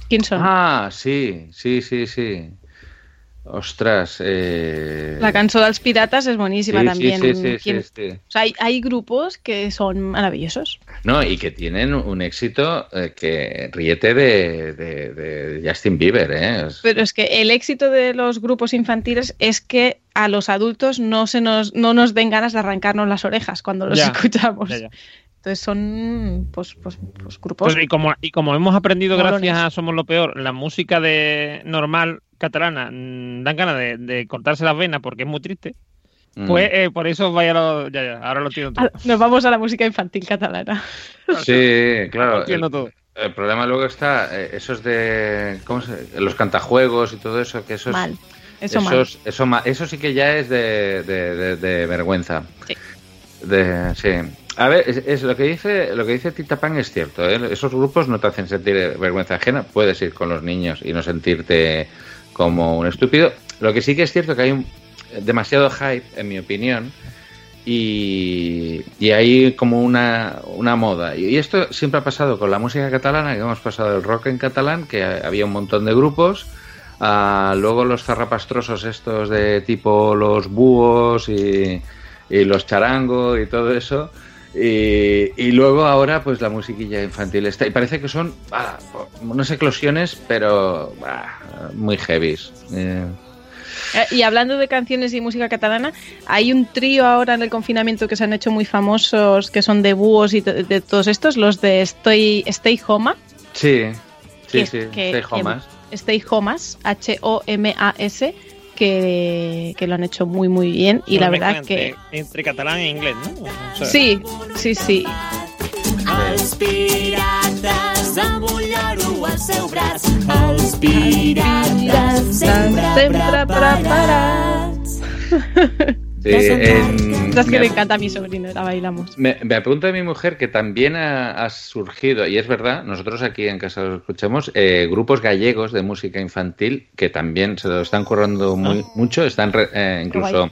¿Quién son? Ah, sí, sí, sí, sí. Ostras. Eh... La canción de los piratas es buenísima sí, también. Sí, sí, sí, ¿Quién- sí, sí. O sea, hay, hay grupos que son maravillosos. No, y que tienen un éxito eh, que ríete de, de- de Justin Bieber, ¿eh? Pero es que el éxito de los grupos infantiles es que a los adultos no se nos, no nos den ganas de arrancarnos las orejas cuando los Ya, escuchamos. ya, ya. Entonces son pues, pues, pues grupos. Pues, y, como, y como hemos aprendido Molones. gracias a Somos lo Peor, la música de normal catalana mm, dan ganas de, de cortarse las venas porque es muy triste, Mm. pues eh, por eso vaya lo, ya, ya, ahora lo entiendo todo. Nos vamos a la música infantil catalana. Sí, claro. Entiendo El, todo. el problema luego está, eh, esos de, ¿cómo se, los cantajuegos y todo eso, que eso es- Mal. Eso mal. esos- eso, ma- eso sí que ya es de, de- de- de vergüenza. De, sí. A ver, es, es lo que dice lo que dice Tita Pan es cierto. ¿eh? Esos grupos no te hacen sentir vergüenza ajena. Puedes ir con los niños y no sentirte como un estúpido. Lo que sí que es cierto que hay un, demasiado hype, en mi opinión, y, y hay como una, una moda. Y esto siempre ha pasado con la música catalana, que hemos pasado el rock en catalán, que había un montón de grupos, a luego los zarrapastrosos estos de tipo los búhos y, y los charango y todo eso. Y, y luego ahora pues la musiquilla infantil está y parece que son ah, unas eclosiones pero ah, muy heavies. Eh, Eh, Y hablando de canciones y música catalana, hay un trío ahora en el confinamiento que se han hecho muy famosos, que son de búhos y de, todos estos, los de Stay, Stay Homa. sí sí que- sí que- Stay Homas. que- Stay Homas, H-O-M-A-S, que, que lo han hecho muy, muy bien. Y Una la verdad que... entre, entre catalán e inglés, ¿no? O sea, Sí, sí, sí. Els pirates lloro al seu braç. Els pirates sempre, Sempre preparats. Sí, en- Es que me- le encanta a mi sobrino, la bailamos. Me, me apunta mi mujer que también ha, ha surgido, y es verdad, nosotros aquí en casa lo escuchamos, eh, grupos gallegos de música infantil que también se lo están currando muy, mucho, están re- eh, incluso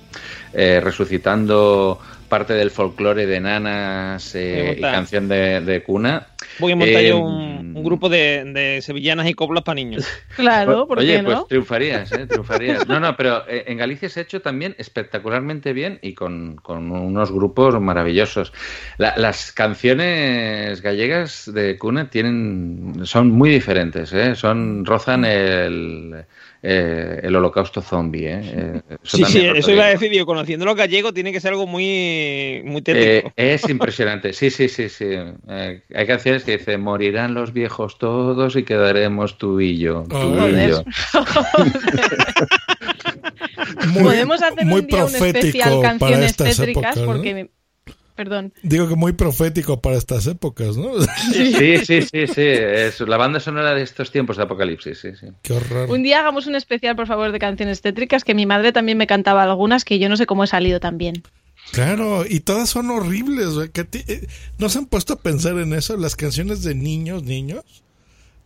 eh, resucitando parte del folclore de nanas eh, y canción de, de cuna. Voy a montar Eh, yo un, un grupo de, de sevillanas y coplas para niños. Claro, ¿por Oye, qué pues no? triunfarías, ¿eh? Triunfarías. No, no, pero eh, en Galicia se ha hecho también espectacularmente bien y con, con unos grupos maravillosos. La- las canciones gallegas de cuna tienen, son muy diferentes, ¿eh? Son, rozan el, eh, el holocausto zombie, ¿eh? Eh, eso Sí, sí, también roza eso iba a decir, digo, conociendo los gallegos tiene que ser algo muy, muy Eh, tétrico. es impresionante, sí, sí, sí, sí. Eh, hay canciones que dicen, morirán los viejos todos y quedaremos tú y yo. Tú y Joder. yo. Muy- Podemos hacer muy un día un especial canciones tétricas épocas, ¿no? porque... Perdón. Digo que muy profético para estas épocas, ¿no? Sí, sí, sí, sí. Es la banda sonora de estos tiempos de apocalipsis, sí, sí. Qué horror. Un día hagamos un especial, por favor, de canciones tétricas, que mi madre también me cantaba algunas que yo no sé cómo he salido también. Claro, y todas son horribles. eh, ¿No se han puesto a pensar en eso? Las canciones de niños, niños.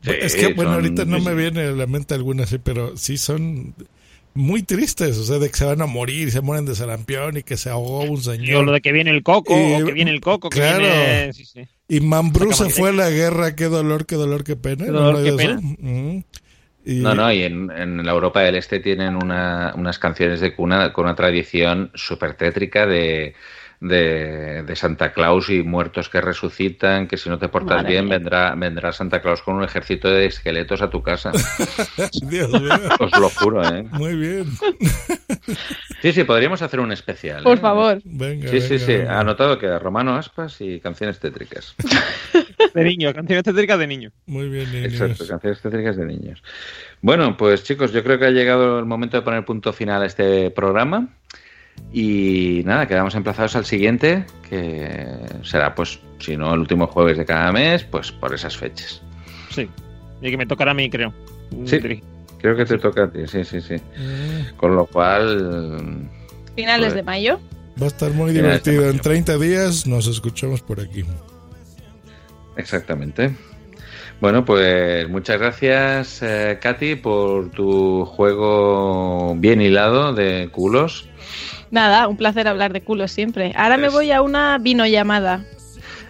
Sí, es que, bueno, son- ahorita no me viene a la mente alguna así, pero sí son muy tristes. O sea, de que se van a morir y se mueren de sarampión y que se ahogó un señor. lo de que viene el coco, Y- o que viene el coco, que claro. viene... sí, sí. Y Mambrú se fue a la guerra. Qué dolor, qué dolor, qué pena. Qué ¿No dolor, qué pena. Mm. Y- No, no, y en, en la Europa del Este tienen una- unas canciones de cuna con una tradición súper tétrica de, de, de Santa Claus y muertos que resucitan, que si no te portas Madre bien mía. vendrá, vendrá Santa Claus con un ejército de esqueletos a tu casa. Dios mío. Os lo juro, ¿eh? Muy bien. Sí, sí, podríamos hacer un especial. Por ¿eh? favor. Venga, Sí, sí, venga, sí. venga. Anotado queda Romano Aspas y canciones tétricas. De niños, canciones tétricas de niños. Muy bien, niños. Exacto, canciones tétricas de niños. Bueno, pues chicos, yo creo que ha llegado el momento de poner punto final a este programa. Y nada, quedamos emplazados al siguiente, que será, pues, si no el último jueves de cada mes, pues por esas fechas. Sí. Y que me tocará a mí, creo. Sí. Creo que te toca a ti, sí, sí, sí. Con lo cual, Finales de mayo. Va a estar muy divertido. En 30 días nos escuchamos por aquí. exactamente. Bueno, pues muchas gracias, eh, Katy, por tu juego bien hilado de culos. Nada, un placer hablar de culos siempre. Ahora me voy a una vino llamada.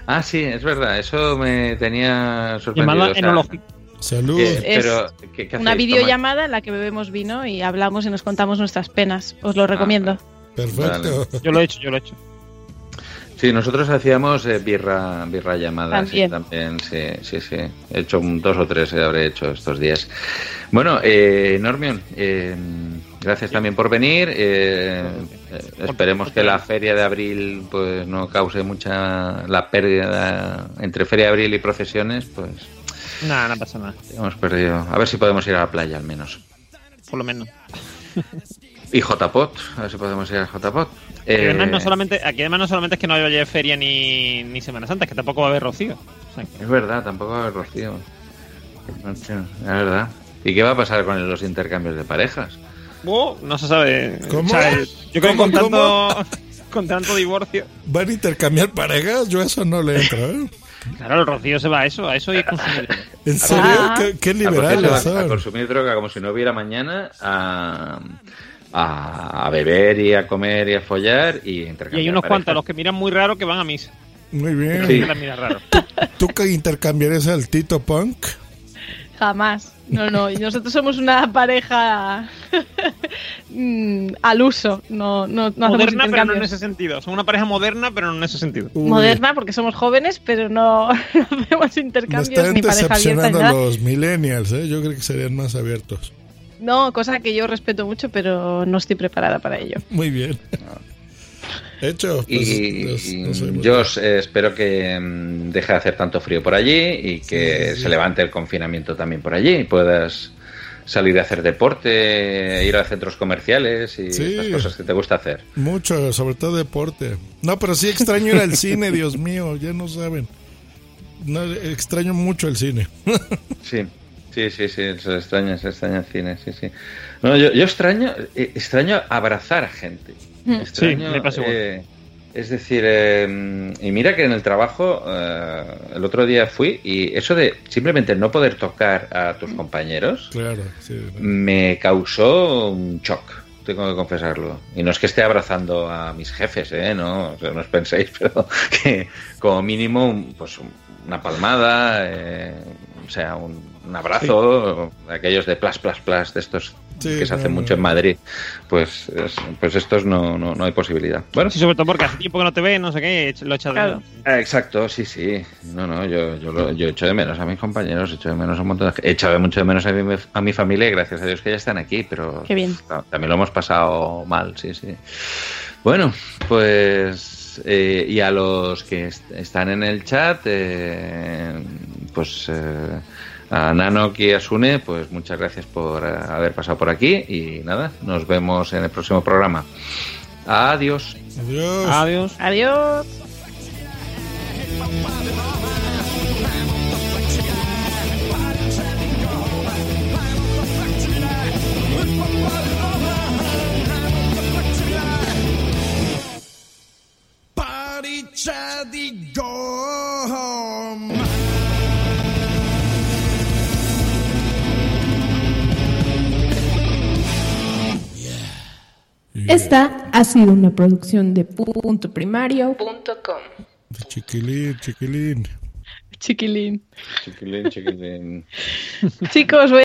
Ah, sí, es verdad, eso me tenía sorprendido. Llamada. Salud. pero, ¿qué- qué Una videollamada en la que bebemos vino y hablamos y nos contamos nuestras penas. Os Ah, lo recomiendo. Perfecto. Yo lo he hecho, yo lo he hecho. Sí, nosotros hacíamos eh, birra, birra llamada. sí, También. también, sí, sí, sí. He hecho un- dos o tres, eh, habré hecho estos días. Bueno, eh, Normion, eh, gracias también por venir. eh, eh, esperemos que la feria de abril pues no cause mucha la pérdida entre feria de abril y procesiones, pues Nada, no pasa nada. hemos perdido. A ver si podemos ir a la playa al menos. por lo menos. Y JPOT, a ver si podemos ir al JPOT. Eh, además no solamente, aquí además no solamente es que no haya feria ni, ni Semana Santa, es que tampoco va a haber rocío. O sea, que- Es verdad, tampoco va a haber rocío. Es verdad. ¿Y qué va a pasar con los intercambios de parejas? Oh, no se sabe. ¿Cómo? O sea, yo creo que ¿Cómo, con tanto, con tanto divorcio. ¿Van a intercambiar parejas? Yo a eso no le entro, ¿eh? Claro, el rocío se va a eso, a eso y consumir. ¿En serio? Ah. ¿Qué, qué A va a son? consumir droga como si no hubiera mañana, a, a, a beber y a comer y a follar y a Y intercambiar hay unos cuantos, los que miran muy raro, que van a misa. Muy bien. Sí. Raro. ¿Tú que intercambiarías al Tito Punk? Jamás. No, no. Y nosotros somos una pareja mm, al uso. No, no, no hacemos Moderna, pero no en ese sentido. Son una pareja moderna, pero no en ese sentido. Moderna porque somos jóvenes, pero no, no hacemos Me intercambios están ni pareja abierta ni nada. los millennials, ¿eh? Yo creo que serían más abiertos. No, cosa que yo respeto mucho, pero no estoy preparada para ello. Muy bien. Hecho, pues, Y nos- nos oímos. yo espero que mm, deje de hacer tanto frío por allí y que Sí, sí. se levante el confinamiento también por allí y puedas salir a hacer deporte, ir a centros comerciales y Sí. estas cosas que te gusta hacer. Mucho, sobre todo deporte. No, pero sí extraño ir al cine, Dios mío, ya no saben. No, extraño mucho el cine. Sí, sí, sí, sí, se extraña, se extraña el cine, sí, sí. No, yo, yo extraño, eh, extraño abrazar a gente. Extraño, Sí, me pasa igual. eh, es decir, eh, y mira que en el trabajo, eh, el otro día fui y eso de simplemente no poder tocar a tus compañeros Claro, sí. me causó un shock, tengo que confesarlo. Y no es que esté abrazando a mis jefes, ¿eh? No, o sea, no os penséis, pero que como mínimo un- pues una palmada, eh, o sea, un, un abrazo, aquellos de plas, plas, plas, de estos Sí, que se no. mucho en Madrid, pues, es- pues estos no, no, no hay posibilidad. Bueno, Sí, sobre todo porque hace tiempo que no te ves, no sé qué, lo echas de Claro. menos. Ah, Exacto, sí, sí. No, no, yo, yo, lo- yo echo de menos a mis compañeros, echo de menos a un montón de He echado mucho de menos a mi, a mi familia y gracias a Dios que ya están aquí, pero Qué bien. ta- también lo hemos pasado mal, sí, sí. Bueno, pues. eh, y a los que est- están en el chat, eh, pues. eh, a Nanok y a Sune, pues muchas gracias por eh, haber pasado por aquí y nada, nos vemos en el próximo programa. Adiós. Adiós. Adiós. Adiós. Party Esta ha sido una producción de punto primario. Chiquilín, chiquilín. Chiquilín. Chiquilín, chiquilín. Chicos, voy